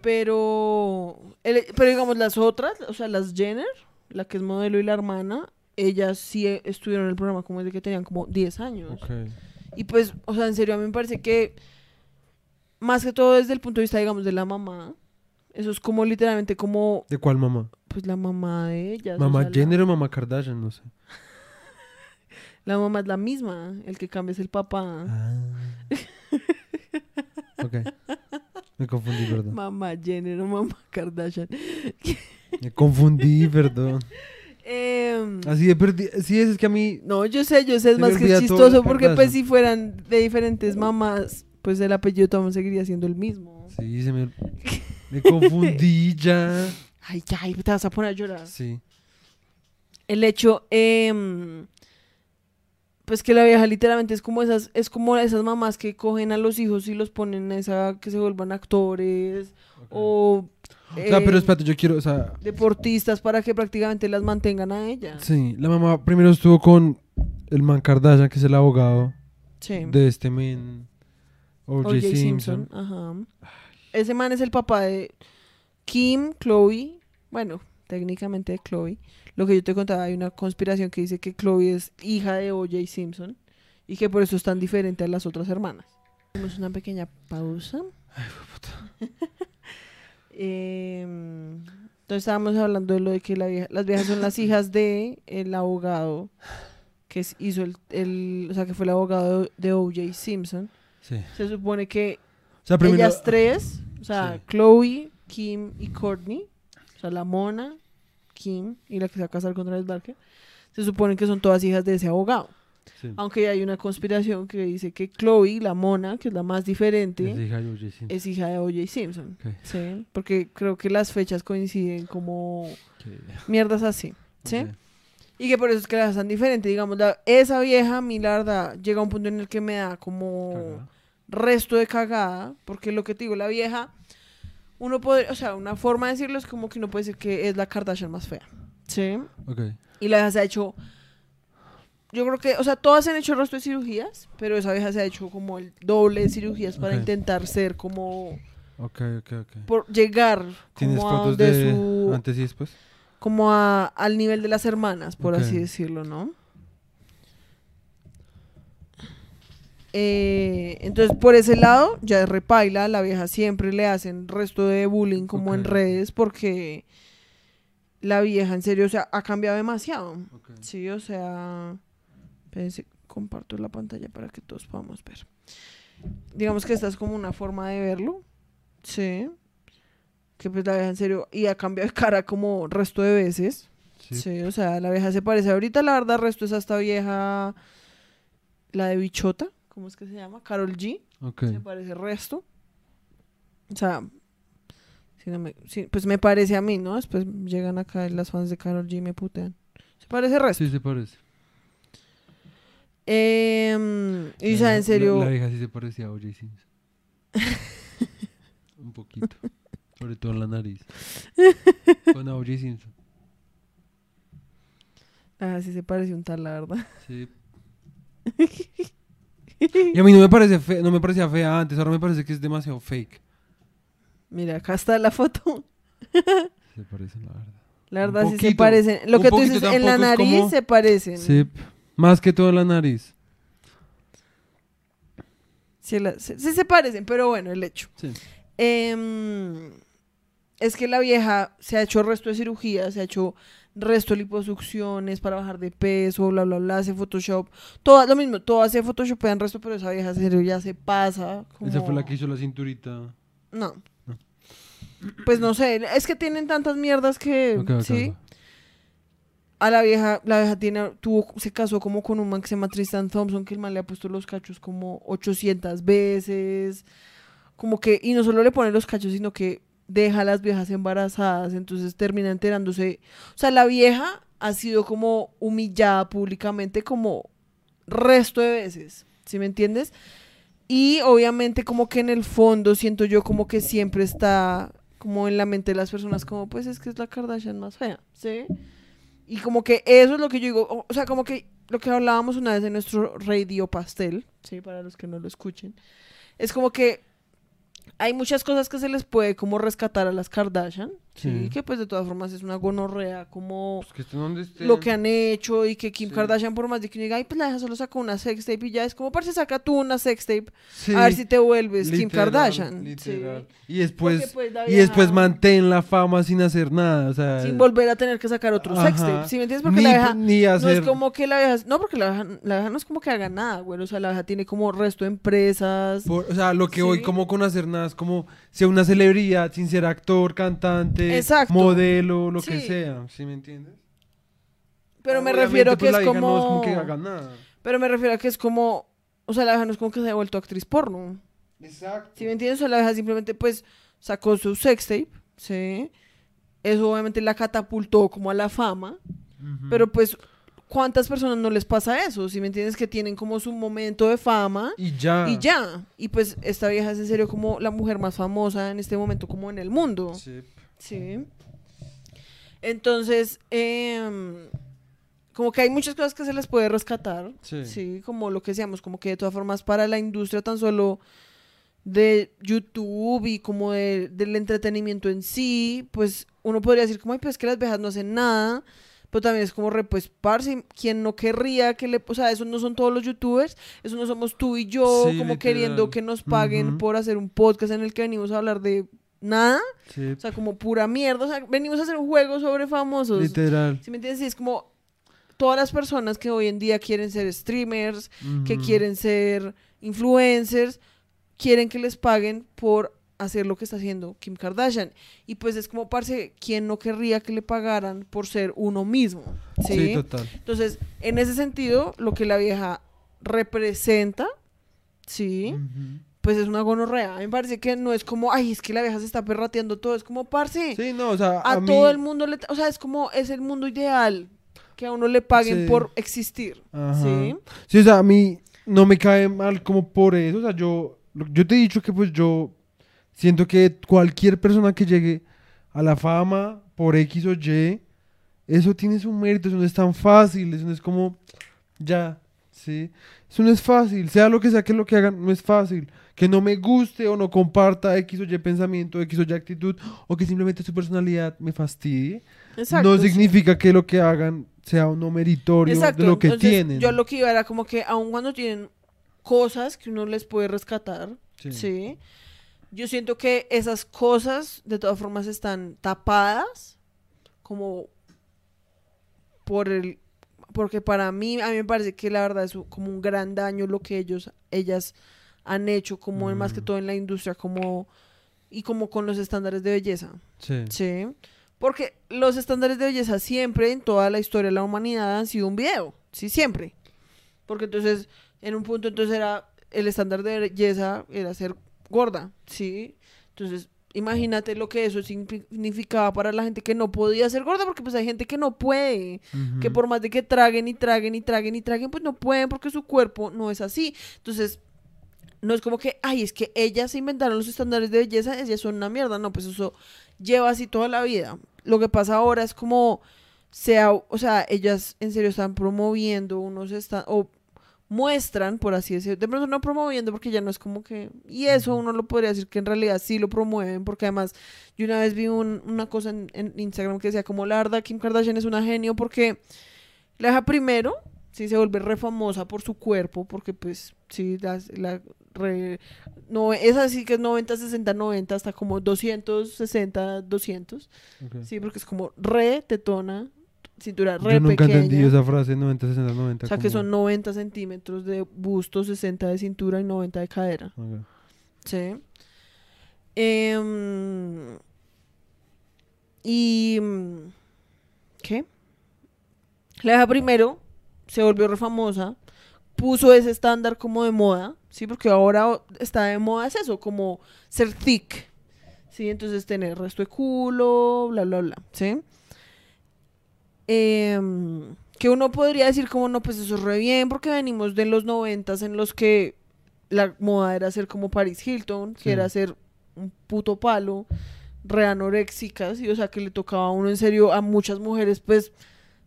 Pero... pero digamos las otras, o sea, las Jenner, la que es modelo y la hermana, ellas sí estuvieron en el programa como desde que tenían como 10 años. Ok. Y pues, o sea, en serio, a mí me parece que más que todo desde el punto de vista, digamos, de la mamá, eso es como literalmente como, ¿De cuál mamá? pues la mamá de ellas. o ¿Mamá la- Jenner o mamá Kardashian? No sé. [LAUGHS] La, mamá es la misma, el que cambia es el papá. Ah. ok. Me confundí, perdón. Mamá Jenner o mamá Kardashian. Me confundí, perdón. Em, Así de perdi... Sí, es, es que a mí... no, yo sé, yo sé, es Se me más que olvida todo chistoso porque pues si fueran de diferentes mamás, pues el apellido también seguiría siendo el mismo. Sí, se me... Me [LAUGHS] confundí ya. Ay, ya, ay, te vas a poner a llorar. Sí. El hecho, em, pues que la vieja literalmente es como esas, es como esas mamás que cogen a los hijos y los ponen a esa que se vuelvan actores o, O sea, pero eh, espérate, yo quiero, o sea... deportistas para que prácticamente las mantengan a ellas. Sí, la mamá primero estuvo con el man Kardashian, que es el abogado Sí. de este men... O.J. O.J. Simpson. Ajá. Ese man es el papá de Kim, Chloe, bueno, técnicamente de Chloe. Lo que yo te contaba, hay una conspiración que dice que Chloe es hija de O.J. Simpson y que por eso es tan diferente a las otras hermanas. Hacemos una pequeña pausa. [LAUGHS] Em, entonces estábamos hablando de lo de que la vieja- las viejas son las hijas de el abogado que hizo el, el- o sea, que fue el abogado de O.J. Simpson. Sí. Se supone que O sea, primero... ellas tres, o sea, Sí. Chloe, Kim y Courtney, o sea, la mona, Kim y la que se va a casar con Travis Barker, se supone que son todas hijas de ese abogado. Sí. Aunque hay una conspiración que dice que Chloe, la mona, que es la más diferente, Es hija de O.J. Simpson. es hija de O.J. Simpson. Ok. ¿sí? Porque creo que las fechas coinciden como mierdas así. ¿sí? Y que por eso es que las hacen diferentes. Digamos, la- esa vieja, a mí, la verdad, llega a un punto en el que me da como Cagada. resto de cagada, porque lo que te digo, la vieja, uno puede, o sea, una forma de decirlo es como que uno puede decir que es la Kardashian más fea, ¿sí? Ok. Y la vieja se ha hecho, yo creo que, o sea, todas se han hecho el resto de cirugías, pero esa vieja se ha hecho como el doble de cirugías para intentar ser como, Ok, ok, ok. por llegar ¿Tienes como a fotos de su, antes y después? como a- al nivel de las hermanas, por así decirlo, ¿no? Eh, entonces, por ese lado, ya es repaila, la vieja siempre le hacen resto de bullying como en redes porque la vieja, en serio, o sea, ha cambiado demasiado. Sí, o sea, comparto la pantalla para que todos podamos ver. Digamos que esta es como una forma de verlo, sí. Que pues la vieja, en serio, y ha cambiado de cara como resto de veces. Sí. Sí, o sea, la vieja se parece. Ahorita la verdad, resto es hasta vieja, la de Bichota, ¿cómo es que se llama? Carol G. Ok. Se parece resto. O sea, si no me- si- pues me parece a mí, ¿no? Después llegan acá las fans de Carol G y me putean. Se parece resto. Sí, se parece. Em, y o sea, en serio, La, la vieja sí se parecía a O.J. Simpson. [LAUGHS] Un poquito. Sobre todo en la nariz. Con O.J. Simpson. ah, sí se parece un tal, la verdad. Sí. [LAUGHS] [LAUGHS] Y a mí no me parece fe- no me parecía fea antes, ahora me parece que es demasiado fake. Mira, acá está la foto. [LAUGHS] Se parecen, la verdad. La Un verdad sí se parecen. Lo que tú dices, en la nariz como- se parecen. Sí, más que todo la nariz. Sí, la- sí- sí se parecen, pero bueno, el hecho. Sí. Em, es que la vieja se ha hecho resto de cirugías, se ha hecho resto de liposucciones para bajar de peso, bla, bla, bla, hace Photoshop. Todo lo mismo, todo hace Photoshop en resto, pero esa vieja serio ya se pasa. Esa fue la que hizo la cinturita. No. No. Pues no sé, es que tienen tantas mierdas que, sí. A la vieja, la vieja tiene, tuvo, se casó como con un man que se llama Tristan Thompson, que el man le ha puesto los cachos como 800 veces. Como que, y no solo le pone los cachos, sino que deja a las viejas embarazadas, entonces termina enterándose. O sea, la vieja ha sido como humillada públicamente como resto de veces, ¿sí me entiendes? Y obviamente como que en el fondo siento yo como que siempre está como en la mente de las personas como pues es que es la Kardashian más fea, ¿sí? Y como que eso es lo que yo digo, o, sea, como que lo que hablábamos una vez en nuestro radio pastel, ¿sí? Para los que no lo escuchen, es como que hay muchas cosas que se les puede como rescatar a las Kardashian, ¿sí? Sí. Que pues de todas formas es una gonorrea como Pues que donde lo que han hecho y que Kim Sí. Kardashian por más de que uno diga, ay, pues la vieja solo sacó una sextape y ya es como, parce, saca tú una sextape Sí, a ver si te vuelves Kim Kardashian. literal. Y después, pues, y después mantén la fama sin hacer nada. O sea, Sin volver a tener que sacar otro sextape, ¿sí me entiendes? Porque ni, la vieja ni no es como que la vieja, no, porque la vieja, la vieja no es como que haga nada, güey, o sea, la vieja tiene como resto de empresas. por- o sea, lo que Sí. como con hacer nada es como ser una celebridad sin ser actor, cantante, Exacto. modelo, lo que sea. ¿Sí me entiendes? Pero me refiero a que pues, es la vieja como... No es como que haga nada. Pero me refiero a que es como, o sea, la vieja no es como que se haya vuelto actriz porno. Exacto. ¿Sí me entiendes? O sea, la vieja simplemente pues sacó su sextape, ¿sí? Eso obviamente la catapultó como a la fama, pero pues ¿cuántas personas no les pasa eso? ¿Sí me entiendes? Que tienen como su momento de fama Y ya. y ya. Y pues esta vieja es en serio como la mujer más famosa en este momento como en el mundo. Sí. Sí. Entonces, em, como que hay muchas cosas que se les puede rescatar. Sí. Sí, como lo que decíamos, como que de todas formas para la industria tan solo de YouTube y como de- del entretenimiento en sí, pues uno podría decir como, ay, pues que las viejas no hacen nada, pero también es como, re, parce, quien no querría que le, o sea, esos no son todos los youtubers, eso no somos tú y yo, Sí, como literal. queriendo que nos paguen Ujú. por hacer un podcast en el que venimos a hablar de nada, Sí. o sea, como pura mierda, o sea, venimos a hacer un juego sobre famosos. Literal. ¿Sí me entiendes? Sí, es como todas las personas que hoy en día quieren ser streamers, que quieren ser influencers, quieren que les paguen por hacer lo que está haciendo Kim Kardashian. Y pues es como, parce, ¿quién no querría que le pagaran por ser uno mismo? ¿Sí? Sí, total. Entonces, en ese sentido, lo que la vieja representa, sí. Pues es una gonorrea. A mí me parece que no es como, ay, es que la vieja se está perrateando todo, es como, parce, Sí, no, o sea, a, a, mí- todo el mundo le, o sea, es como es el mundo ideal que a uno le paguen Sí. por existir, Ajá. ¿sí? Sí, o sea, a mí no me cae mal como por eso. O sea, yo, yo te he dicho que pues yo siento que cualquier persona que llegue a la fama por X o Y, eso tiene su mérito, eso no es tan fácil, eso no es como, ya, ¿sí? Eso no es fácil, sea lo que sea que lo que hagan, no es fácil. Que no me guste o no comparta X o Y pensamiento, X o Y actitud, o que simplemente su personalidad me fastidie, Exacto. no sí. significa que lo que hagan sea o no meritorio Exacto, de lo que entonces, tienen. Yo lo que iba era como que aun cuando tienen cosas que uno les puede rescatar, Sí. ¿sí? Yo siento que esas cosas de todas formas están tapadas como por el porque para mí a mí me parece que la verdad es un- como un gran daño lo que ellos ellas han hecho como en más que Mm. todo en la industria como y como con los estándares de belleza. Sí. Sí. Porque los estándares de belleza siempre en toda la historia de la humanidad han sido un video. Sí, siempre. Porque entonces, en un punto entonces era el estándar de belleza era ser gorda, ¿sí? Entonces, imagínate lo que eso significaba para la gente que no podía ser gorda, porque pues hay gente que no puede, que Ujú. por más de que traguen y traguen y traguen y traguen, pues no pueden porque su cuerpo no es así. Entonces, no es como que, ay, es que ellas se inventaron los estándares de belleza, ellas son una mierda. No, pues eso lleva así toda la vida. Lo que pasa ahora es como, sea, o sea, ellas en serio están promoviendo unos, esta- o muestran, por así decirlo, de pronto no promoviendo porque ya no es como que, y eso uno lo podría decir que en realidad sí lo promueven, porque además yo una vez vi un- una cosa en, en Instagram que decía como la verdad Kim Kardashian es una genio porque la deja primero, sí se vuelve re famosa por su cuerpo, porque pues sí, la, la re- no, esa sí que es 90, 60, 90, hasta como 260, 200, Ok. sí, porque es como re tetona, cintura re Yo nunca pequeña. entendí esa frase 90, 60, 90. O sea, que como- son 90 centímetros de busto, 60 de cintura y 90 de cadera. Ok. Sí. Em, y... ¿Qué? La deja primero, se volvió re famosa, puso ese estándar como de moda, ¿sí? Porque ahora está de moda es eso, como ser thick, ¿sí? Entonces tener resto de culo, bla, bla, bla, ¿sí? Em, que uno podría decir como, no, pues eso es re bien, porque venimos de los noventas en los que la moda era ser como Paris Hilton, que Sí. era ser un puto palo, re anoréxicas, y o sea que le tocaba a uno en serio a muchas mujeres, pues,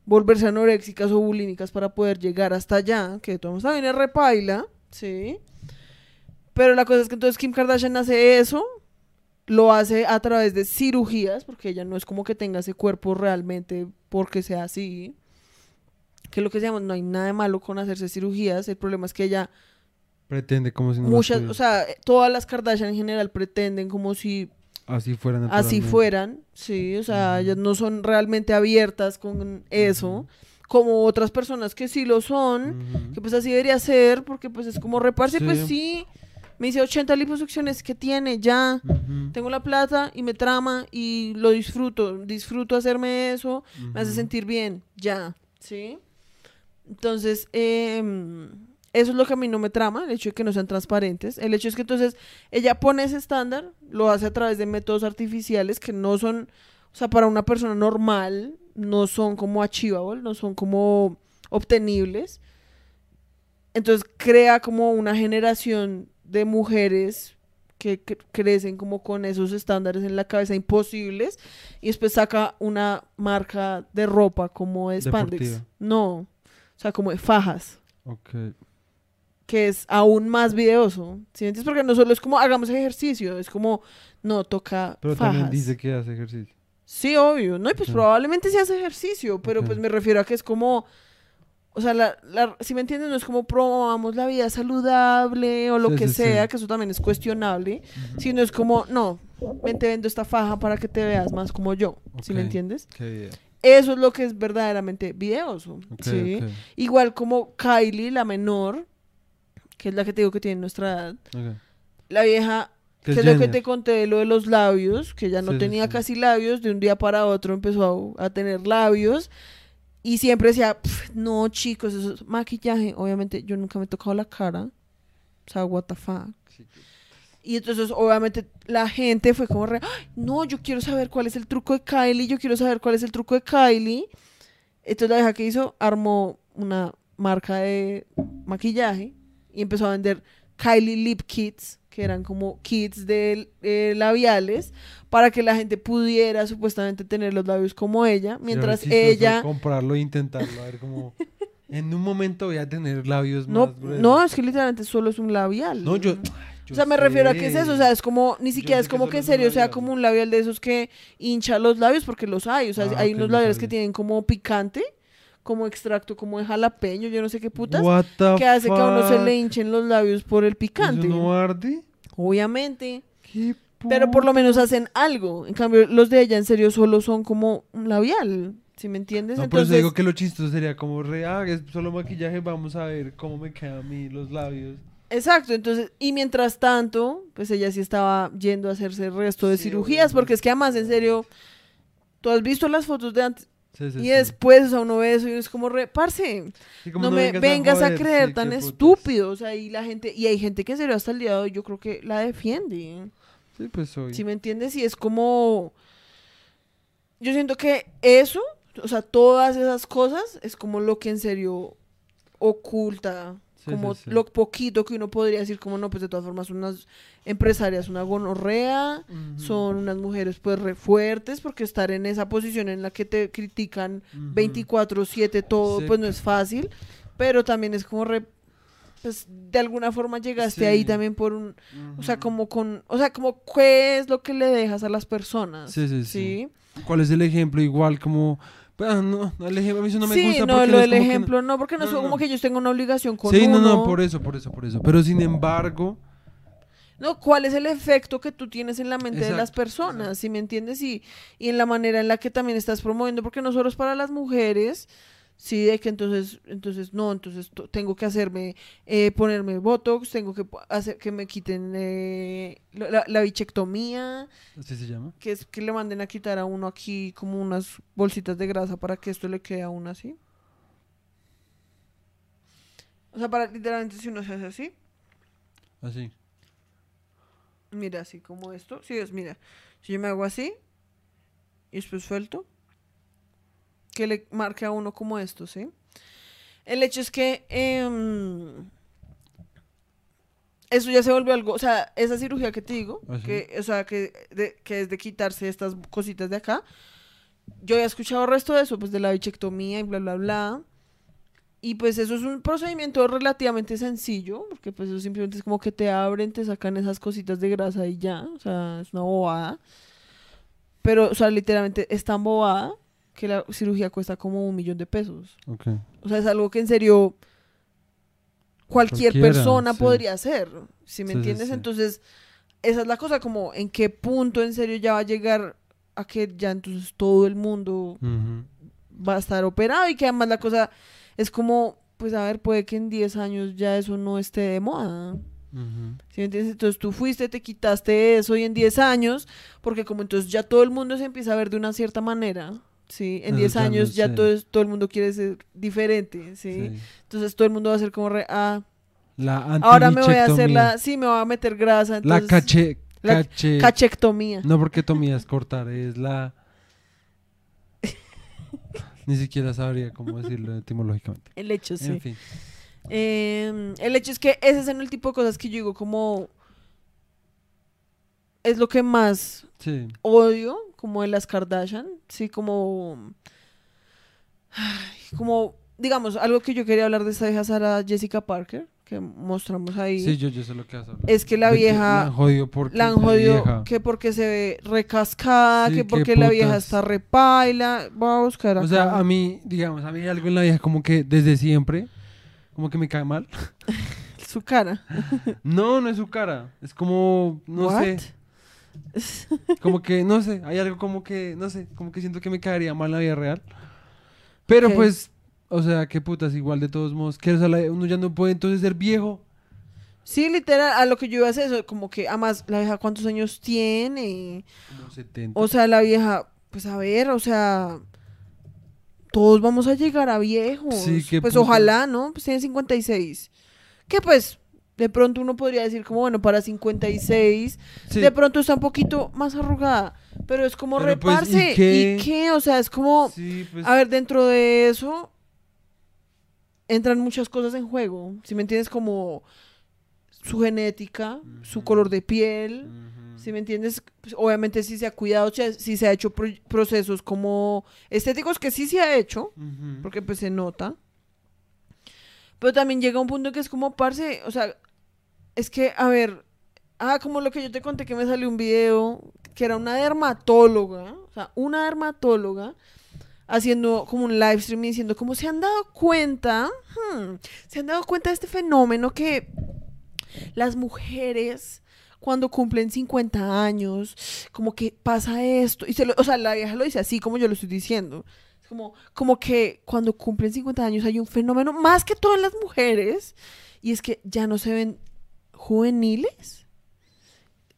volverse anoréxicas o bulímicas para poder llegar hasta allá, que modos también es repaila, ¿sí? Pero la cosa es que entonces Kim Kardashian hace eso, lo hace a través de cirugías, porque ella no es como que tenga ese cuerpo realmente porque sea así. Que lo que se llama, no hay nada de malo con hacerse cirugías, el problema es que ella Pretende como si no muchas, o sea, eh, todas las Kardashian en general pretenden como si así fueran así fueran, sí, o sea, ellas no son realmente abiertas con eso, como otras personas que sí lo son, que pues así debería ser, porque pues es como reparse, pues Sí. Me hice 80 liposucciones, que tiene? Ya, tengo la plata y me trama y lo disfruto, disfruto hacerme eso, me hace sentir bien, ya, ¿sí? Entonces, em, eso es lo que a mí no me trama, el hecho de que no sean transparentes. El hecho es que entonces ella pone ese estándar, lo hace a través de métodos artificiales que no son, o sea, para una persona normal, no son como achievable, no son como obtenibles. Entonces crea como una generación de mujeres que cre- crecen como con esos estándares en la cabeza imposibles y después saca una marca de ropa como de spandex. No, o sea, como de fajas, Ok. que es aún más videoso. ¿Sí me entiendes? Porque no solo es como hagamos ejercicio, es como no toca Pero fajas. también dice que hace ejercicio. Sí, obvio, ¿no? Y pues Ok. probablemente sí hace ejercicio, pero Ok. pues me refiero a que es como, o sea, la, la- si me entiendes, no es como promovamos la vida saludable o lo Sí, que sí, sí. sea, que eso también es cuestionable, sino es como, no, ven te vendo esta faja para que te veas más como yo, ¿sí me entiendes? Qué. Eso es lo que es verdaderamente videoso, Ok, ¿sí? ok, Igual como Kylie, la menor, que es la que te digo que tiene nuestra edad, la vieja Que es lo que te conté de lo de los labios, que ya no sí, tenía sí. casi labios, de un día para otro empezó a, a tener labios y siempre decía, "Pf, no chicos, eso es maquillaje. Obviamente yo nunca me he tocado la cara, o sea, what the fuck. Y entonces obviamente la gente fue como re, "Ay, no, yo quiero saber cuál es el truco de Kylie, yo quiero saber cuál es el truco de Kylie. Entonces la vieja que hizo, armó una marca de maquillaje y empezó a vender Kylie Lip Kits, que eran como kits de eh, labiales, para que la gente pudiera supuestamente tener los labios como ella, mientras Sí, ella... comprarlo e intentarlo, a ver cómo... [LAUGHS] En un momento voy a tener labios No, más gruesos. no, es que literalmente solo es un labial. No, yo... o sea, me refiero a que es eso, o sea, es como, ni siquiera es como que en serio sea como un labial de esos que hincha los labios, porque los hay, o sea, Ah, hay unos no labiales que tienen como picante, como extracto, como de jalapeño, yo no sé qué putas, What the que hace que a uno se le hinchen los labios por el picante. ¿Eso no arde? Obviamente. ¿Qué Pero por lo menos hacen algo. En cambio, los de ella en serio solo son como un labial. ¿Sí me entiendes? No, Entonces, digo que lo chistoso sería como re, ah, es solo maquillaje, vamos a ver cómo me quedan a mí los labios. exacto. Entonces, y mientras tanto, pues ella sí estaba yendo a hacerse el resto de Sí, cirugías, obviamente. porque es que además, en serio, tú has visto las fotos de antes Sí, sí, y después, o sea, uno ve eso y es como re, parce, Sí, como no me vengas a, joder, creer tan estúpido. O sea, y la gente, y hay gente que en serio hasta el día de hoy yo creo que la defiende. Sí, pues soy. ¿Sí me entiendes? Y es como. Yo siento que eso, o sea, todas esas cosas, es como lo que en serio oculta. Sí, como sí, sí. lo poquito que uno podría decir, como no, pues de todas formas, son unas empresarias, una gonorrea, son unas mujeres pues re fuertes, porque estar en esa posición en la que te critican Ujú. 24-7 todo, pues no es fácil, pero también es como re pues de alguna forma llegaste ahí también por un, o sea, como con, o sea, como qué es lo que le dejas a las personas. Sí, sí, sí. ¿sí? ¿Cuál es el ejemplo? Igual como... pues, no, el ejemplo a mí eso no me sí, gusta no, lo del no- ejemplo, no, porque no, No, es como que ellos tengan una obligación con Sí, no, uno. no, por eso, por eso, por eso. Pero sin embargo... No, ¿cuál es el efecto que tú tienes en la mente de las personas? Si me entiendes? Y, y en la manera en la que también estás promoviendo, porque no solo es para las mujeres, sí, de que entonces, entonces, no, entonces to- tengo que hacerme, eh, ponerme Botox, tengo que hacer que me quiten eh, la, la- la bichectomía, ¿Así se llama? que es que le manden a quitar a uno aquí como unas bolsitas de grasa para que esto le quede a uno así. O sea, para literalmente si uno se hace así, Así. Mira, así como esto. Sí, es, mira. Si yo me hago así y después suelto, que le marque a uno como esto, ¿sí? El hecho es que em, eso ya se volvió algo, o sea, esa cirugía que te digo, que, o sea, que, de- que es de quitarse estas cositas de acá, yo he escuchado el resto de eso, pues de la bichectomía y bla, bla, bla. Y pues eso es un procedimiento relativamente sencillo, porque pues eso simplemente es como que te abren, te sacan esas cositas de grasa y ya, o sea, es una bobada. Pero, o sea, literalmente es tan bobada que la cirugía cuesta como un millón de pesos. Ok. O sea, es algo que en serio cualquier Cualquiera, persona sí. podría hacer, ¿sí me Sí, entiendes? sí. Entonces, esa es la cosa, como en qué punto en serio ya va a llegar a que ya entonces todo el mundo va a estar operado y que además la cosa es como, pues a ver, puede que en 10 años ya eso no esté de moda. Ujú. ¿Sí me entiendes? Entonces tú fuiste, te quitaste eso y en 10 años, porque como entonces ya todo el mundo se empieza a ver de una cierta manera, ¿sí? En Eso 10 ya no años ya todo, es- todo el mundo quiere ser diferente, ¿sí? Sí. Entonces todo el mundo va a ser como, re, ah, La ahora me voy a hacer la, sí, me voy a meter grasa, La entonces, cache... la cache... cachectomía. No, porque tomía es cortar, es la... [LAUGHS] Ni siquiera sabría cómo decirlo etimológicamente. El hecho, sí. En fin. Eh, el hecho es que ese es el tipo de cosas que yo digo como... Es lo que más Sí. odio, como de las Kardashian, sí, como... ay, Como, digamos, algo que yo quería hablar de esta vieja Sara Jessica Parker, que mostramos ahí, Sí, yo, yo sé lo que hablar. es que la que La vieja... han jodido porque La han jodido vieja. que porque se ve recascada, Sí, que porque la vieja está repaila. Voy a buscar acá. O sea, a mí, digamos, a mí hay algo en la vieja como que desde siempre, como que me cae mal. [LAUGHS] su cara. [LAUGHS] No, no es su cara. Es como, no What? sé, [LAUGHS] como que, no sé, hay algo como que, no sé, como que siento que me caería mal la vida real. Pero pues, o sea, qué putas, igual de todos modos, que o sea, la- uno ya no puede entonces ser viejo. Sí, literal, a lo que yo iba a hacer eso, como que, además, la vieja cuántos años tiene. Como 70. O sea, la vieja, pues a ver, o sea, todos vamos a llegar a viejos. Sí, pues putas. ojalá, ¿no? Pues tiene 56. Que pues, de pronto uno podría decir como, bueno, para 56, Sí, de pronto está un poquito más arrugada. Pero es como Pero, pues, ¿y reparse. qué? ¿Y qué? O sea, es como... sí, pues, A ver, dentro de eso entran muchas cosas en juego. Si me entiendes, como su genética, su color de piel. Si me entiendes, Pues, obviamente sí se ha cuidado, si se ha hecho pro- procesos como estéticos, que sí se ha hecho, porque pues se nota. Pero también llega un punto que es como, parce, o sea, es que, a ver, ah, como lo que yo te conté que me salió un video, que era una dermatóloga, o sea, una dermatóloga, haciendo como un live stream y diciendo, como se han dado cuenta, Hmm, se han dado cuenta de este fenómeno que las mujeres cuando cumplen 50 años, como que pasa esto, y se lo- o sea, la vieja lo dice así como yo lo estoy diciendo, es como, como que cuando cumplen 50 años hay un fenómeno, más que todas las mujeres, y es que ya no se ven juveniles.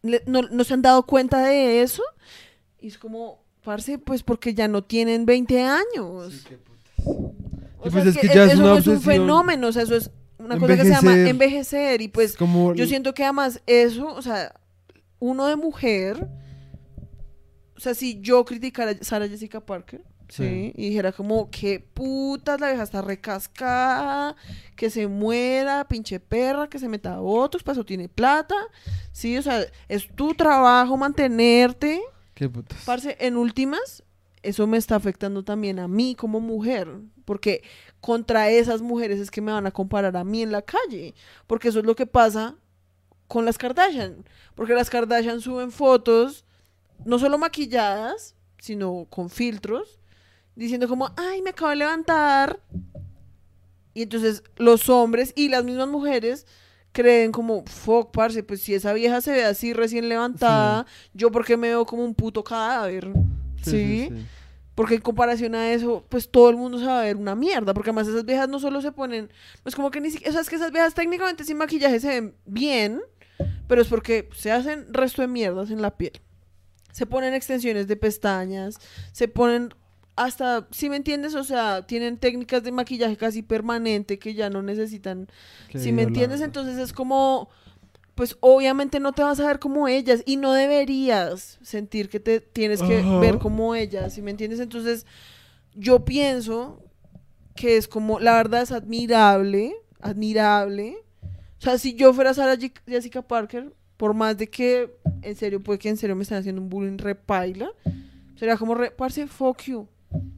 Le- no, no se han dado cuenta de eso. Y es como, parce, pues porque ya no tienen 20 años. Sí, qué putas. O Sí, sea, es que ya es eso una no es un fenómeno, o sea, eso es una cosa que se llama Envejecer. Y pues como yo siento que además eso, o sea, uno de mujer, o sea, si yo criticara a Sara Jessica Parker, ¿sí? Sí. Y dijera como, que putas, la vieja está recascada, que se muera, pinche perra, que se meta a otros, para eso tiene plata, ¿sí? O sea, es tu trabajo mantenerte, Qué putas. parce, en últimas, eso me está afectando también a mí como mujer, porque contra esas mujeres es que me van a comparar a mí en la calle, porque eso es lo que pasa con las Kardashian, porque las Kardashian suben fotos no solo maquilladas, sino con filtros, diciendo como, ay, me acabo de levantar. Y entonces los hombres y las mismas mujeres creen como, fuck, parce, pues si esa vieja se ve así recién levantada, yo porque me veo como un puto cadáver. ¿Sí? Porque en comparación a eso, pues todo el mundo se va a ver una mierda. Porque además esas viejas no solo se ponen. No es como que ni siquiera. O sea, es que esas viejas técnicamente sin maquillaje se ven bien. Pero es porque se hacen resto de mierdas en la piel. Se ponen extensiones de pestañas. Se ponen hasta. Si me entiendes? O sea, tienen técnicas de maquillaje casi permanente que ya no necesitan. Si me entiendes, entonces es como. Pues obviamente no te vas a ver como ellas y no deberías sentir que te tienes que ver como ellas, si me entiendes? Entonces yo pienso que es como, la verdad es admirable, admirable. O sea, si yo fuera Sarah Jessica Parker, por más de que, en serio, puede que en serio me están haciendo un bullying repaila, sería como, re, parce, fuck you.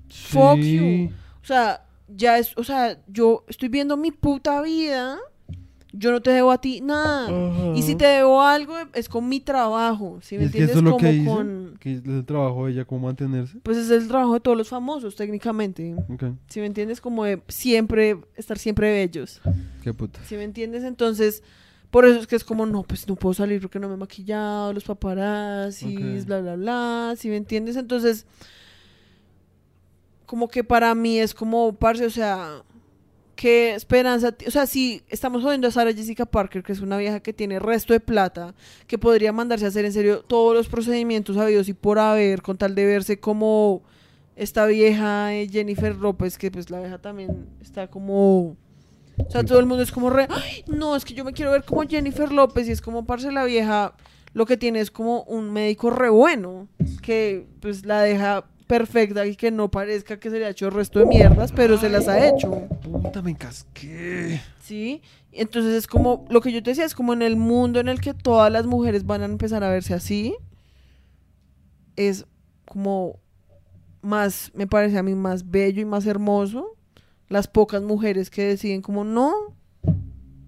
Fuck Sí. you. O sea, ya es, o sea, yo estoy viendo mi puta vida. Yo no te debo a ti nada. Y si te debo algo, es con mi trabajo. ¿Sí me es que entiendes? eso es lo como que con. que es el trabajo de ella, cómo mantenerse. Pues es el trabajo de todos los famosos, técnicamente. Ok, ¿Sí me entiendes? Como de siempre, estar siempre bellos. qué puta. ¿Sí me entiendes? Entonces, por eso es que es como, no, pues no puedo salir porque no me he maquillado, los paparazzis, bla, bla, bla. ¿Sí me entiendes? Entonces, como que para mí es como, parce, o sea, qué esperanza. O sea, si estamos jodiendo a Sarah Jessica Parker, que es una vieja que tiene resto de plata, que podría mandarse a hacer en serio todos los procedimientos habidos y por haber, con tal de verse como esta vieja eh, Jennifer López, que pues la vieja también está como... O sea, todo el mundo es como re... "Ay, no, es que yo me quiero ver como Jennifer López y es como, parce, la vieja lo que tiene es como un médico re bueno, que pues la deja perfecta y que no parezca que se le ha hecho el resto de mierdas, pero se las ha hecho. Puta, me casqué. ¿Sí? Entonces es como, lo que yo te decía, es como en el mundo en el que todas las mujeres van a empezar a verse así, es como más, me parece a mí más bello y más hermoso, las pocas mujeres que deciden como, no,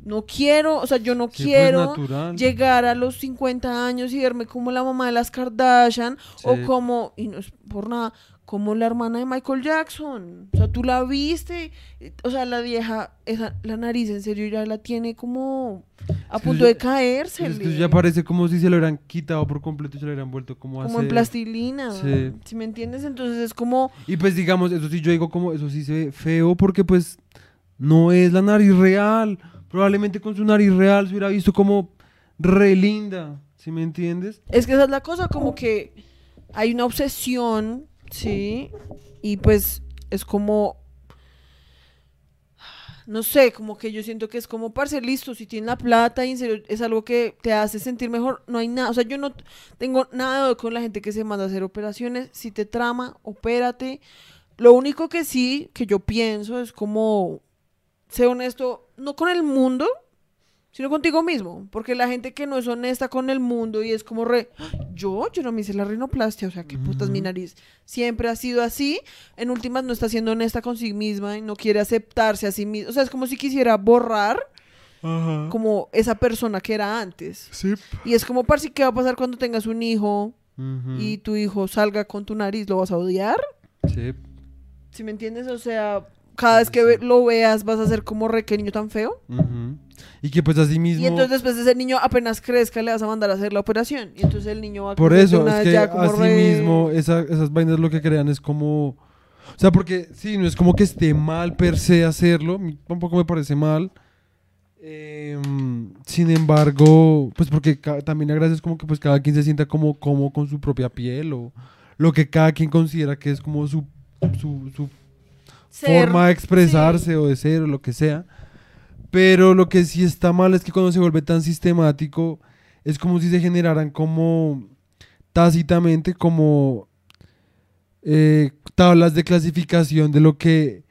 no quiero, o sea, yo no Sí, pues, quiero llegar a los 50 años y verme como la mamá de las Kardashian o como, y no es por nada, como la hermana de Michael Jackson. O sea, tú la viste, eh, o sea, la vieja, esa, la nariz en serio ya la tiene como a punto de caerse. Es que ya parece como si se lo hubieran quitado por completo y se lo hubieran vuelto como a como en plastilina. Sí. Si me entiendes? Entonces es como, Y pues digamos, eso sí yo digo como, eso sí se ve feo porque pues no es la nariz real. Probablemente con su nariz real se hubiera visto como re linda, ¿sí me entiendes? es que esa es la cosa, como que hay una obsesión, ¿sí? Y pues es como, no sé, como que yo siento que es como, parce, listo, si tienes la plata y en serio es algo que te hace sentir mejor, no hay nada, o sea, yo no tengo nada con la gente que se manda a hacer operaciones, si te trama, opérate. Lo único que sí, que yo pienso es como, sé honesto, no con el mundo, sino contigo mismo, porque la gente que no es honesta con el mundo y es como re, yo, yo no me hice la rinoplastia, o sea, qué putas mi nariz, siempre ha sido así, en últimas no está siendo honesta con sí misma y no quiere aceptarse a sí misma, o sea, es como si quisiera borrar Ajá. como esa persona que era antes. Sí. Y es como, parce, ¿qué va a pasar cuando tengas un hijo y tu hijo salga con tu nariz? ¿Lo vas a odiar? Sí. ¿Sí me entiendes? O sea, cada vez que lo veas vas a ser como re, qué niño tan feo. Y que pues así mismo... Y entonces después ese niño apenas crezca le vas a mandar a hacer la operación. Y entonces el niño va a Por eso, es que ya como así re- mismo esa- esas vainas lo que crean es como... O sea, porque sí, no es como que esté mal per se hacerlo, tampoco me parece mal. Em, sin embargo, pues porque también es como que pues cada quien se sienta como, como con su propia piel o lo que cada quien considera que es como su, su, su ser- forma de expresarse o de ser o lo que sea. Pero lo que sí está mal es que cuando se vuelve tan sistemático, es como si se generaran como tácitamente como eh, tablas de clasificación de lo que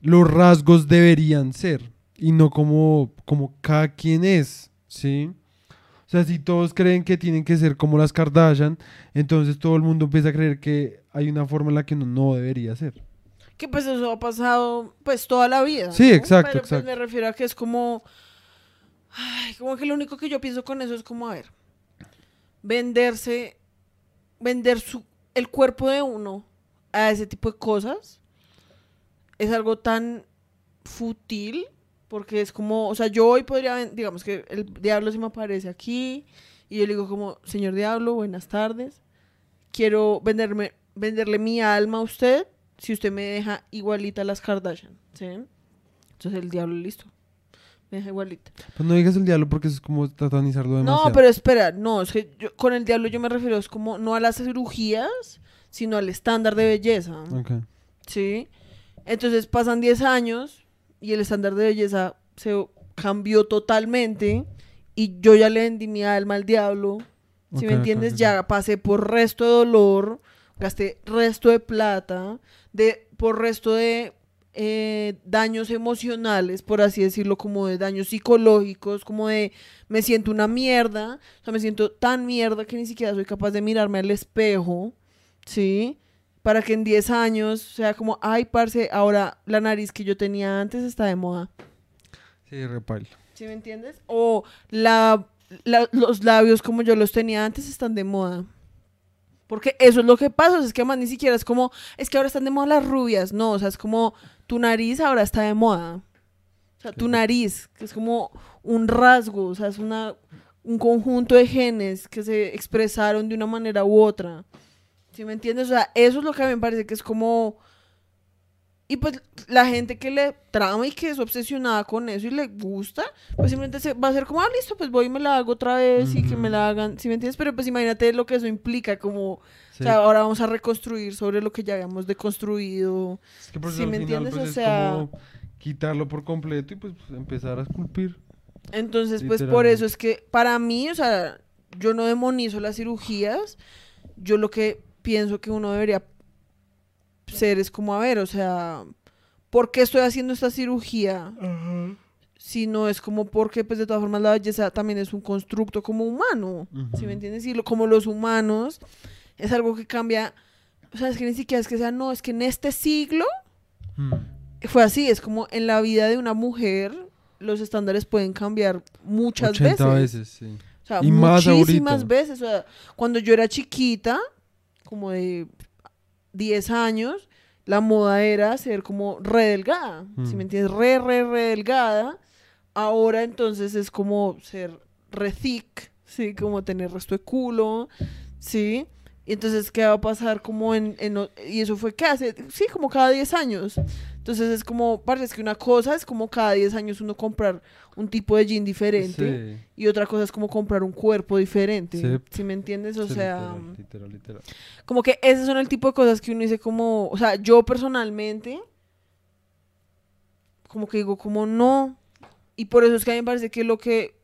los rasgos deberían ser y no como, como cada quien es, ¿sí? O sea, si todos creen que tienen que ser como las Kardashian, entonces todo el mundo empieza a creer que hay una forma en la que uno no debería ser. Que pues eso ha pasado pues toda la vida. Sí, ¿no? exacto, Pero, pues, me refiero a que es como... Ay, como que lo único que yo pienso con eso es como, a ver, venderse, vender su, el cuerpo de uno a ese tipo de cosas es algo tan fútil porque es como, o sea, yo hoy podría, digamos que el diablo se me aparece aquí y yo le digo como, señor diablo, buenas tardes, quiero venderme, venderle mi alma a usted si usted me deja igualita a las Kardashian, ¿sí? Entonces el diablo listo, me deja igualita. Pues no digas el diablo porque eso es como satanizarlo demasiado. No, pero espera, no, es que yo- con el diablo yo me refiero es como no a las cirugías, sino al estándar de belleza, Ok. ¿sí? Entonces pasan 10 años y el estándar de belleza se cambió totalmente y yo ya le vendí mi alma al diablo, si me entiendes, ya pasé por resto de dolor, gasté resto de plata, de por resto de eh, daños emocionales, por así decirlo, como de daños psicológicos, como de me siento una mierda, o sea, me siento tan mierda que ni siquiera soy capaz de mirarme al espejo, ¿sí? Para que en 10 años sea como, ay, parce, ahora la nariz que yo tenía antes está de moda. Sí, repaila. ¿Sí me entiendes? O la, la- los labios como yo los tenía antes están de moda. Porque eso es lo que pasa, o sea, es que además ni siquiera es como, es que ahora están de moda las rubias, no, o sea, es como tu nariz ahora está de moda. O sea, tu nariz, que es como un rasgo, o sea, es una, un conjunto de genes que se expresaron de una manera u otra. ¿Sí me entiendes? O sea, eso es lo que a mí me parece que es como... Y pues la gente que le trama y que es obsesionada con eso y le gusta, pues simplemente se va a ser como, ah, listo, pues voy y me la hago otra vez y que me la hagan, ¿sí me entiendes? Pero pues imagínate lo que eso implica, como, Sí. o sea, ahora vamos a reconstruir sobre lo que ya habíamos deconstruido. Es que por ¿sí me final, entiendes? pues, O es sea- como quitarlo por completo y pues empezar a esculpir. Entonces, pues por eso es que para mí, o sea, yo no demonizo las cirugías, yo lo que pienso que uno debería ser es como, a ver, o sea, ¿por qué estoy haciendo esta cirugía? Si no es como porque, pues de todas formas, la belleza también es un constructo como humano, ¿sí me entiendes? Y lo- como los humanos, es algo que cambia, o sea, es que ni siquiera es que sea, no, es que en este siglo Mm. fue así, es como en la vida de una mujer los estándares pueden cambiar muchas 80 veces. veces, sí. O sea, Y muchísimas veces. O sea, cuando yo era chiquita, como de 10 años, la moda era ser como re delgada. Si Mm. me entiendes? Re, re, re delgada. Ahora entonces es como ser re thick, ¿sí? Como tener resto de culo, ¿sí? Y entonces, ¿qué va a pasar como en... en y eso fue, ¿qué hace? Sí, como cada 10 años. Entonces es como, parece que una cosa es como cada 10 años uno comprar un tipo de jean diferente. Sí. Y otra cosa es como comprar un cuerpo diferente. Sí. ¿Sí me entiendes? O Sí, sea, literal, literal, literal. como que esos son el tipo de cosas que uno dice como, o sea, yo personalmente, como que digo como no. Y por eso es que a mí me parece que lo que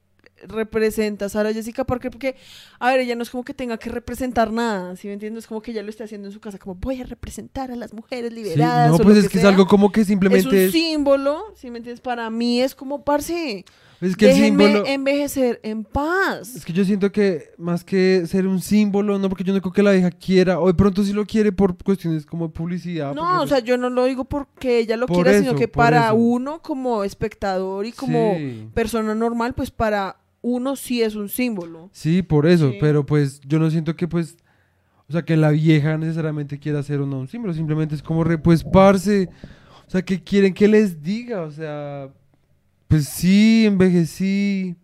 representa Sara Jessica Parker, porque, a ver, ella no es como que tenga que representar nada, ¿sí me entiendes? Como que ella lo está haciendo en su casa, como voy a representar a las mujeres Sí, liberadas. no, o pues lo es que es sea. algo como que Es un simplemente es, símbolo, ¿sí me entiendes? Para mí es como, parce, es que el símbolo envejecer en paz. es que yo siento que más que ser un símbolo, no porque yo no creo que la hija quiera, o de pronto sí lo quiere por cuestiones como publicidad. No, o pues, sea, yo no lo digo porque ella lo Por quiera, sino que para eso. uno como espectador y como sí. persona normal, pues para uno sí es un símbolo. Sí, por eso, Sí. pero pues yo no siento que pues, o sea, que la vieja necesariamente quiera ser o no un símbolo, simplemente es como re, pues, parce, o sea, que quieren que les diga, o sea, pues sí, envejecí,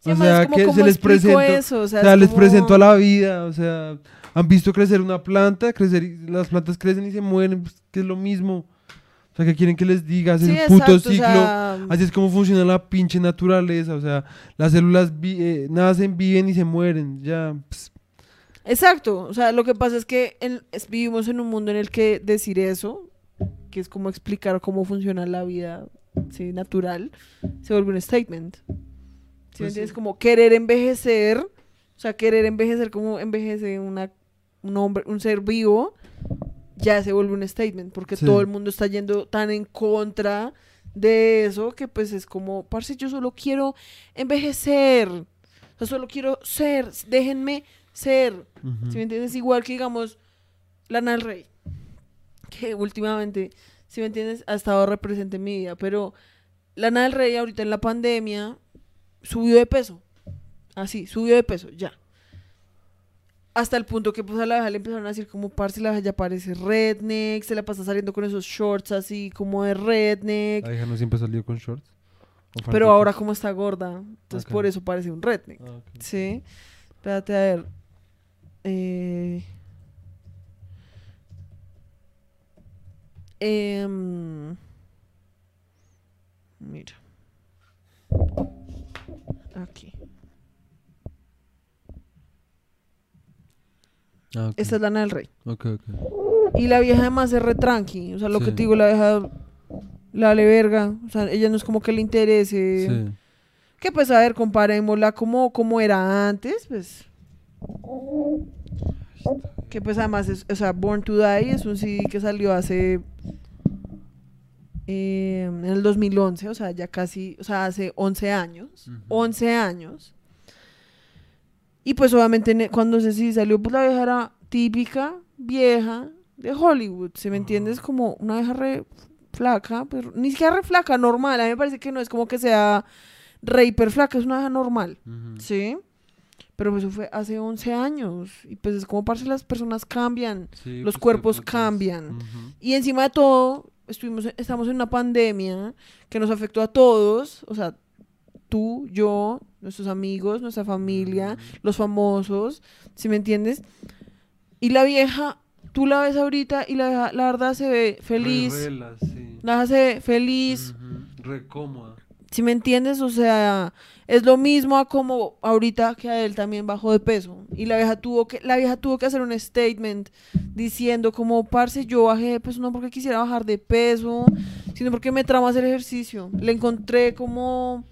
Sí, o sea, como, que ¿cómo se les presento, eso? O o sea, sea, es les como- presento a la vida, o sea, han visto crecer una planta, crecer, y las plantas crecen y se mueren, pues, que es lo mismo, o sea, que quieren que les diga, es Sí, el puto exacto, o ciclo. sea, Así es como funciona la pinche naturaleza, o sea, las células vi- eh, nacen, viven y se mueren, ya. Exacto, o sea, lo que pasa es que en- es- vivimos en un mundo en el que decir eso, que es como explicar cómo funciona la vida sí, natural, se vuelve un statement. ¿Sí me Pues. Como querer envejecer, o sea, querer envejecer como envejece una, un hombre, un ser vivo, ya se vuelve un statement, porque Sí. todo el mundo está yendo tan en contra de eso que pues es como, parce, yo solo quiero envejecer. O sea, solo quiero ser, déjenme ser. ¿Sí me entiendes? Igual que, digamos, Lana del Rey, que últimamente, si me entiendes, ha estado represente en mi vida, pero Lana del Rey ahorita en la pandemia subió de peso. Así, subió de peso, ya. Hasta el punto que pues a la vieja le empezaron a decir como, parce, la vieja ya parece redneck, se la pasa saliendo con esos shorts así como de redneck. La hija no siempre salió con shorts. ¿O Pero ahora como está gorda, entonces por eso parece un redneck. Ah. Sí. Espérate a ver. Eh... em, Mira. Aquí. Ah. Esta es Lana del Rey. Ok, ok. Y la vieja además es re tranqui. O sea, lo que te digo, la vieja la vale verga. O sea, ella no es como que le interese. Sí. Que pues, a ver, comparémosla como, como era antes, pues. Que pues además, es, o sea, Born to Die es un CD que salió hace... eh, en el 2011, o sea, ya casi, o sea, hace 11 años. Ujú. 11 años. Y pues obviamente cuando CD salió, pues la vieja era típica, vieja, de Hollywood, ¿se me entiendes? Como una vieja re flaca, pero ni siquiera re flaca, normal. A mí me parece que no es como que sea re hiper flaca, es una vieja normal. ¿sí? Pero pues eso fue hace 11 años. Y pues es como parce las personas cambian. Sí, Los pues, cuerpos pues, cambian. ujú. Y encima de todo, estuvimos, estamos en una pandemia que nos afectó a todos. O sea, tú, yo, nuestros amigos, nuestra familia, Ujú. los famosos, ¿sí me entiendes? Y la vieja, tú la ves ahorita y la, la verdad se ve feliz. Re rela, sí. La ve feliz. Ujú. Re cómoda. ¿Sí me entiendes? O sea, es lo mismo a como ahorita que a él también bajó de peso. Y la vieja tuvo que, la vieja tuvo que hacer un statement diciendo como, parce, yo bajé de peso no porque quisiera bajar de peso, sino porque me trama hacer ejercicio. Le encontré como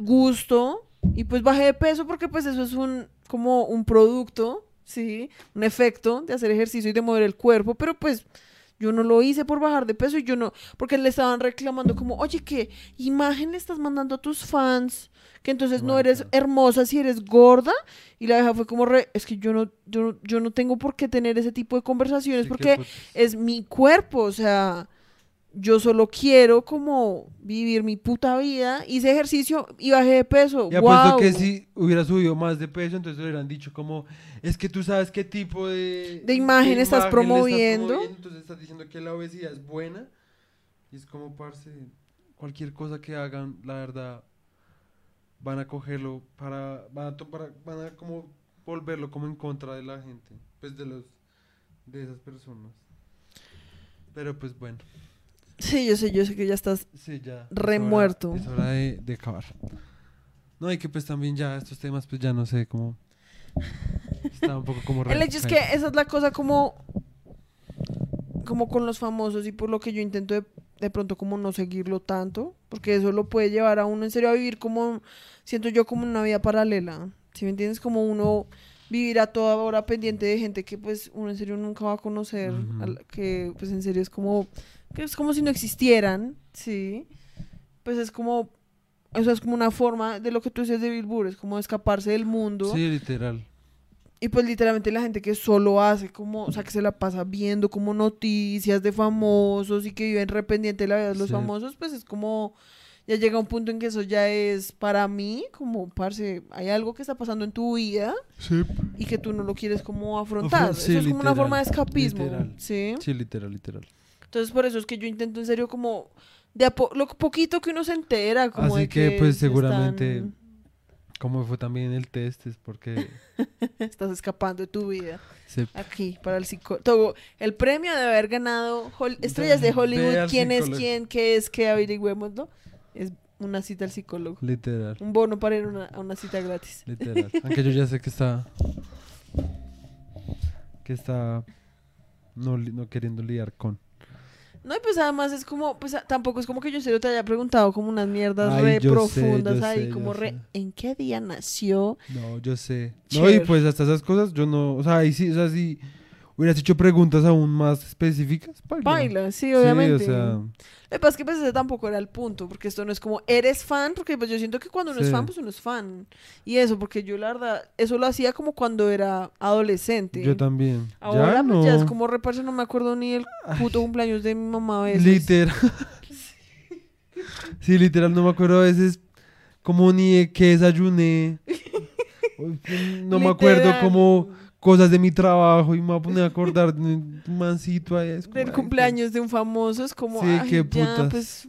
gusto y pues bajé de peso porque pues eso es un, como un producto, ¿sí? Un efecto de hacer ejercicio y de mover el cuerpo, pero pues... Yo no lo hice por bajar de peso y yo no, porque le estaban reclamando como, oye, ¿qué imagen le estás mandando a tus fans? Que entonces no eres hermosa si eres gorda. Y la vieja fue como, re, es que yo no, yo, no- yo no tengo por qué tener ese tipo de conversaciones Sí, porque pues, es mi cuerpo, o sea, yo solo quiero como vivir mi puta vida, hice ejercicio y bajé de peso. Y apuesto ¡Guau! que si hubiera subido más de peso, entonces le hubieran dicho como, es que tú sabes qué tipo de... De imagen estás promoviendo. Entonces estás diciendo que la obesidad es buena. Y es como, parce, cualquier cosa que hagan, la verdad, van a cogerlo para... Van a, para- van a como volverlo como en contra de la gente. Pues de los... De esas personas. Pero pues bueno. Sí, yo sé, yo sé que ya estás Sí, ya. es Re hora-. Es hora de, de acabar. No, y que pues también ya estos temas, pues ya no sé cómo. Está un poco como [LAUGHS] El hecho es que esa es la cosa como como con los famosos y por lo que yo intento de, de pronto como no seguirlo tanto, porque eso lo puede llevar a uno en serio a vivir como, siento yo como una vida paralela, si me entiendes? Como uno vivir a toda hora pendiente de gente que pues uno en serio nunca va a conocer, Ujú. a la- que pues en serio es como, que es como si no existieran, ¿sí? Pues es como, eso es como una forma de lo que tú dices de Bill es como escaparse del mundo. Sí, literal. Y pues literalmente la gente que solo hace como, o sea, que se la pasa viendo como noticias de famosos y que viven rependiente de la vida de los Sí. famosos, pues es como, ya llega un punto en que eso ya es para mí, como, parce, hay algo que está pasando en tu vida Sí. y que tú no lo quieres como afrontar. sí, eso es como una forma de escapismo, literal. ¿sí? Sí, literal, literal. Entonces por eso es que yo intento en serio como, de a po- lo poquito que uno se entera, como Así de que, que, pues, se seguramente- están- Como fue también el test, es porque. [LAUGHS] estás escapando de tu vida. se- Aquí, para el psicólogo. El premio de haber ganado Hol- Estrellas de Hollywood. ¿Quién es quién? ¿Qué es? ¿Qué averigüémoslo? Es una cita al psicólogo. literal. Un bono para ir a una, a una cita gratis. Literal. [LAUGHS] Aunque yo ya sé que está. Que está. No, no queriendo lidiar con. No, y pues además es como, pues a- tampoco es como que yo en serio te haya preguntado como unas mierdas Ay, re sé, profundas ahí, sé, como re, sé. ¿en qué día nació? No, yo sé. No, y pues hasta esas cosas yo no. O sea, ahí sí, o sea, sí. Hubieras hecho preguntas aún más específicas, baila. Baila, sí, Sí, obviamente. o sea, Lo que pasa es que pues ese tampoco era el punto, porque esto no es como, eres fan, porque pues yo siento que cuando uno es Sí. fan, pues uno es fan. Y eso, porque yo la verdad, eso lo hacía como cuando era adolescente. yo también. Ahora ya pues no. ya es como reparse, no me acuerdo ni el puto cumpleaños de mi mamá a veces. Literal. [LAUGHS] sí, literal, no me acuerdo a veces como ni qué desayuné. [LAUGHS] No me acuerdo Literal. Como cosas de mi trabajo y me voy a poner a acordar de un mancito ahí. es como, Del ay, cumpleaños de un famoso es como, Sí, ay, qué ya, putas. pues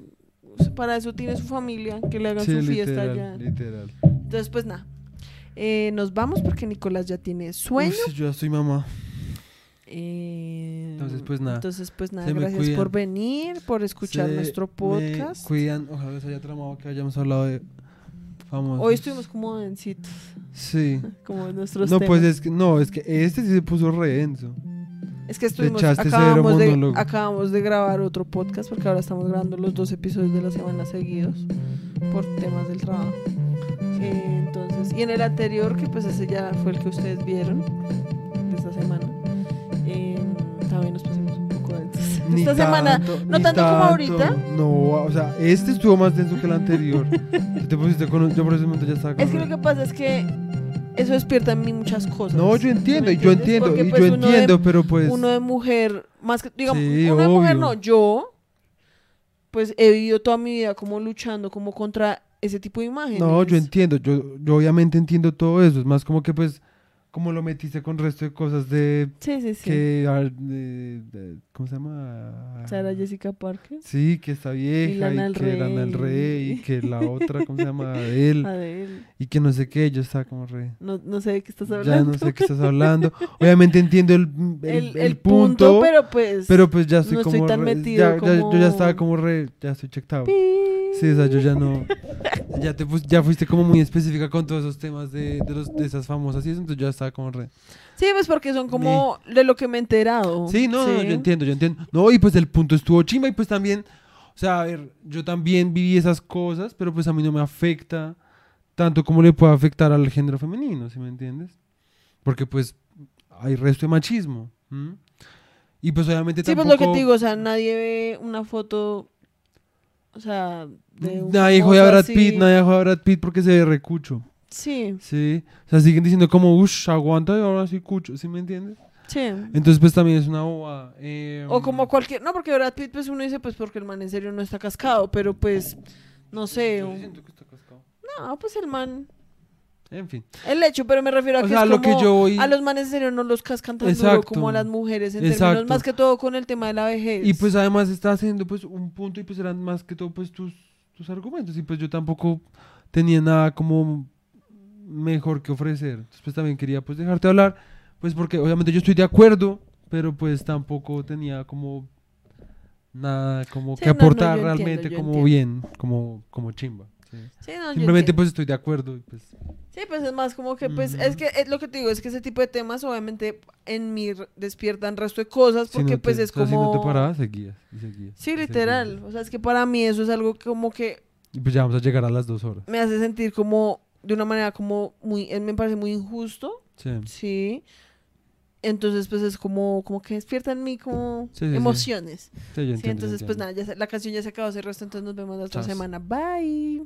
para eso tiene su familia, que le hagan Sí, su fiesta literal, ya. literal. Entonces, pues nada. Eh, nos vamos porque Nicolás ya tiene sueño. Uf, yo ya estoy mamá. Eh, Entonces, pues, nada. Entonces, pues nada, gracias por venir, por escuchar Se nuestro me podcast. cuidan, ojalá se haya tramado que hayamos hablado de famosos. Hoy estuvimos como densitos, Sí. [LAUGHS] como nuestros No, temas. pues es que, no, es que este sí se puso re denso. Es que estuvimos, acabamos de, acabamos de grabar otro podcast porque ahora estamos grabando los dos episodios de la semana seguidos por temas del trabajo. Eh, entonces, y en el anterior, que pues ese ya fue el que ustedes vieron Ni Esta semana, no tanto como ahorita. No, o sea, este estuvo más denso que el anterior. Tú [LAUGHS] te pusiste con, yo por ese momento ya estaba con Es que lo que pasa es que eso despierta en mí muchas cosas. No, yo entiendo, ¿Me y yo entiendo, Porque, y pues, yo de- entiendo, pero pues... uno de mujer, más que, digamos, Sí, uno de mujer no, yo, pues he vivido toda mi vida como luchando como contra ese tipo de imágenes. No, yo entiendo, yo, yo obviamente entiendo todo eso, es más como que pues, como lo metiste con resto de cosas de Sí, sí, sí. que, ah, de- de- ¿cómo se llama? Sarah Jessica Parker. Sí, que está vieja Lana y, que Lana del Rey. Y que la otra, ¿cómo se llama? Adele Adele. y que no sé qué, yo estaba como re... No, no sé de qué estás Ya hablando. no sé qué estás hablando. Obviamente entiendo el, el, el, el el punto, pero, pero pues. pues ya estoy no estoy como tan re- metido ya, ya- yo ya estaba como- como re, ya estoy checked. Sí, o sea, yo ya no. Ya, te ya fuiste como muy específica con todos esos temas de, de, los, de esas famosas y eso, entonces yo ya estaba como re. Sí, pues porque son como de lo que me he enterado. Sí, no, no, yo entiendo, yo entiendo. No, y pues el punto estuvo chimba y pues también, o sea, a ver, yo también viví esas cosas, pero pues a mí no me afecta tanto como le puede afectar al género femenino, ¿sí me entiendes? Porque pues hay resto de machismo. Y pues obviamente Sí, pues tampoco... lo que te digo, o sea, nadie ve una foto, o sea, de un Nadie jode a Brad así. Pitt, nadie jode a Brad Pitt porque se ve recucho. Sí, Sí, o sea, siguen diciendo como, uff, aguanta y ahora sí cucho, ¿sí me entiendes? sí. Entonces, pues también es una boba. eh, O como cualquier, no, porque Brad Pitt, pues uno dice, pues porque el man en serio no está cascado, pero pues, no sé, yo un- siento que está cascado. no, pues el man, En fin. el hecho, pero me refiero a O que sea, es lo que como, yo voy- a los manes en serio no los cascan tan duro Exacto. como a las mujeres, en términos más que todo con el tema de la vejez. Y pues además está haciendo pues un punto y pues eran más que todo pues tus, tus argumentos. Y pues yo tampoco tenía nada como mejor que ofrecer. Entonces pues también quería pues dejarte hablar. Pues porque obviamente yo estoy de acuerdo, pero pues tampoco tenía como nada como Sí, que no, no, aportar yo entiendo, realmente yo como entiendo. bien, como, como chimba. sí. Sí, no, Simplemente entiendo. pues estoy de acuerdo. y, pues, Sí, pues es más como que, pues, Ujú. es que es lo que te digo, es que ese tipo de temas obviamente en mí despiertan resto de cosas si porque no te- pues es o sea, Si no como... te parabas, seguías. y seguías, Sí, y literal. seguías. O sea, es que para mí eso es algo como que Y pues ya vamos a llegar a las dos horas. me hace sentir como de una manera como muy, eh, me parece muy injusto, Sí. sí. Entonces, pues es como, como que despierta en mí como Sí, sí, sí. emociones. Sí, entiendo, entonces, pues nada, ya se- la canción ya se acabó, ese resto, entonces nos vemos la otra semana. Bye.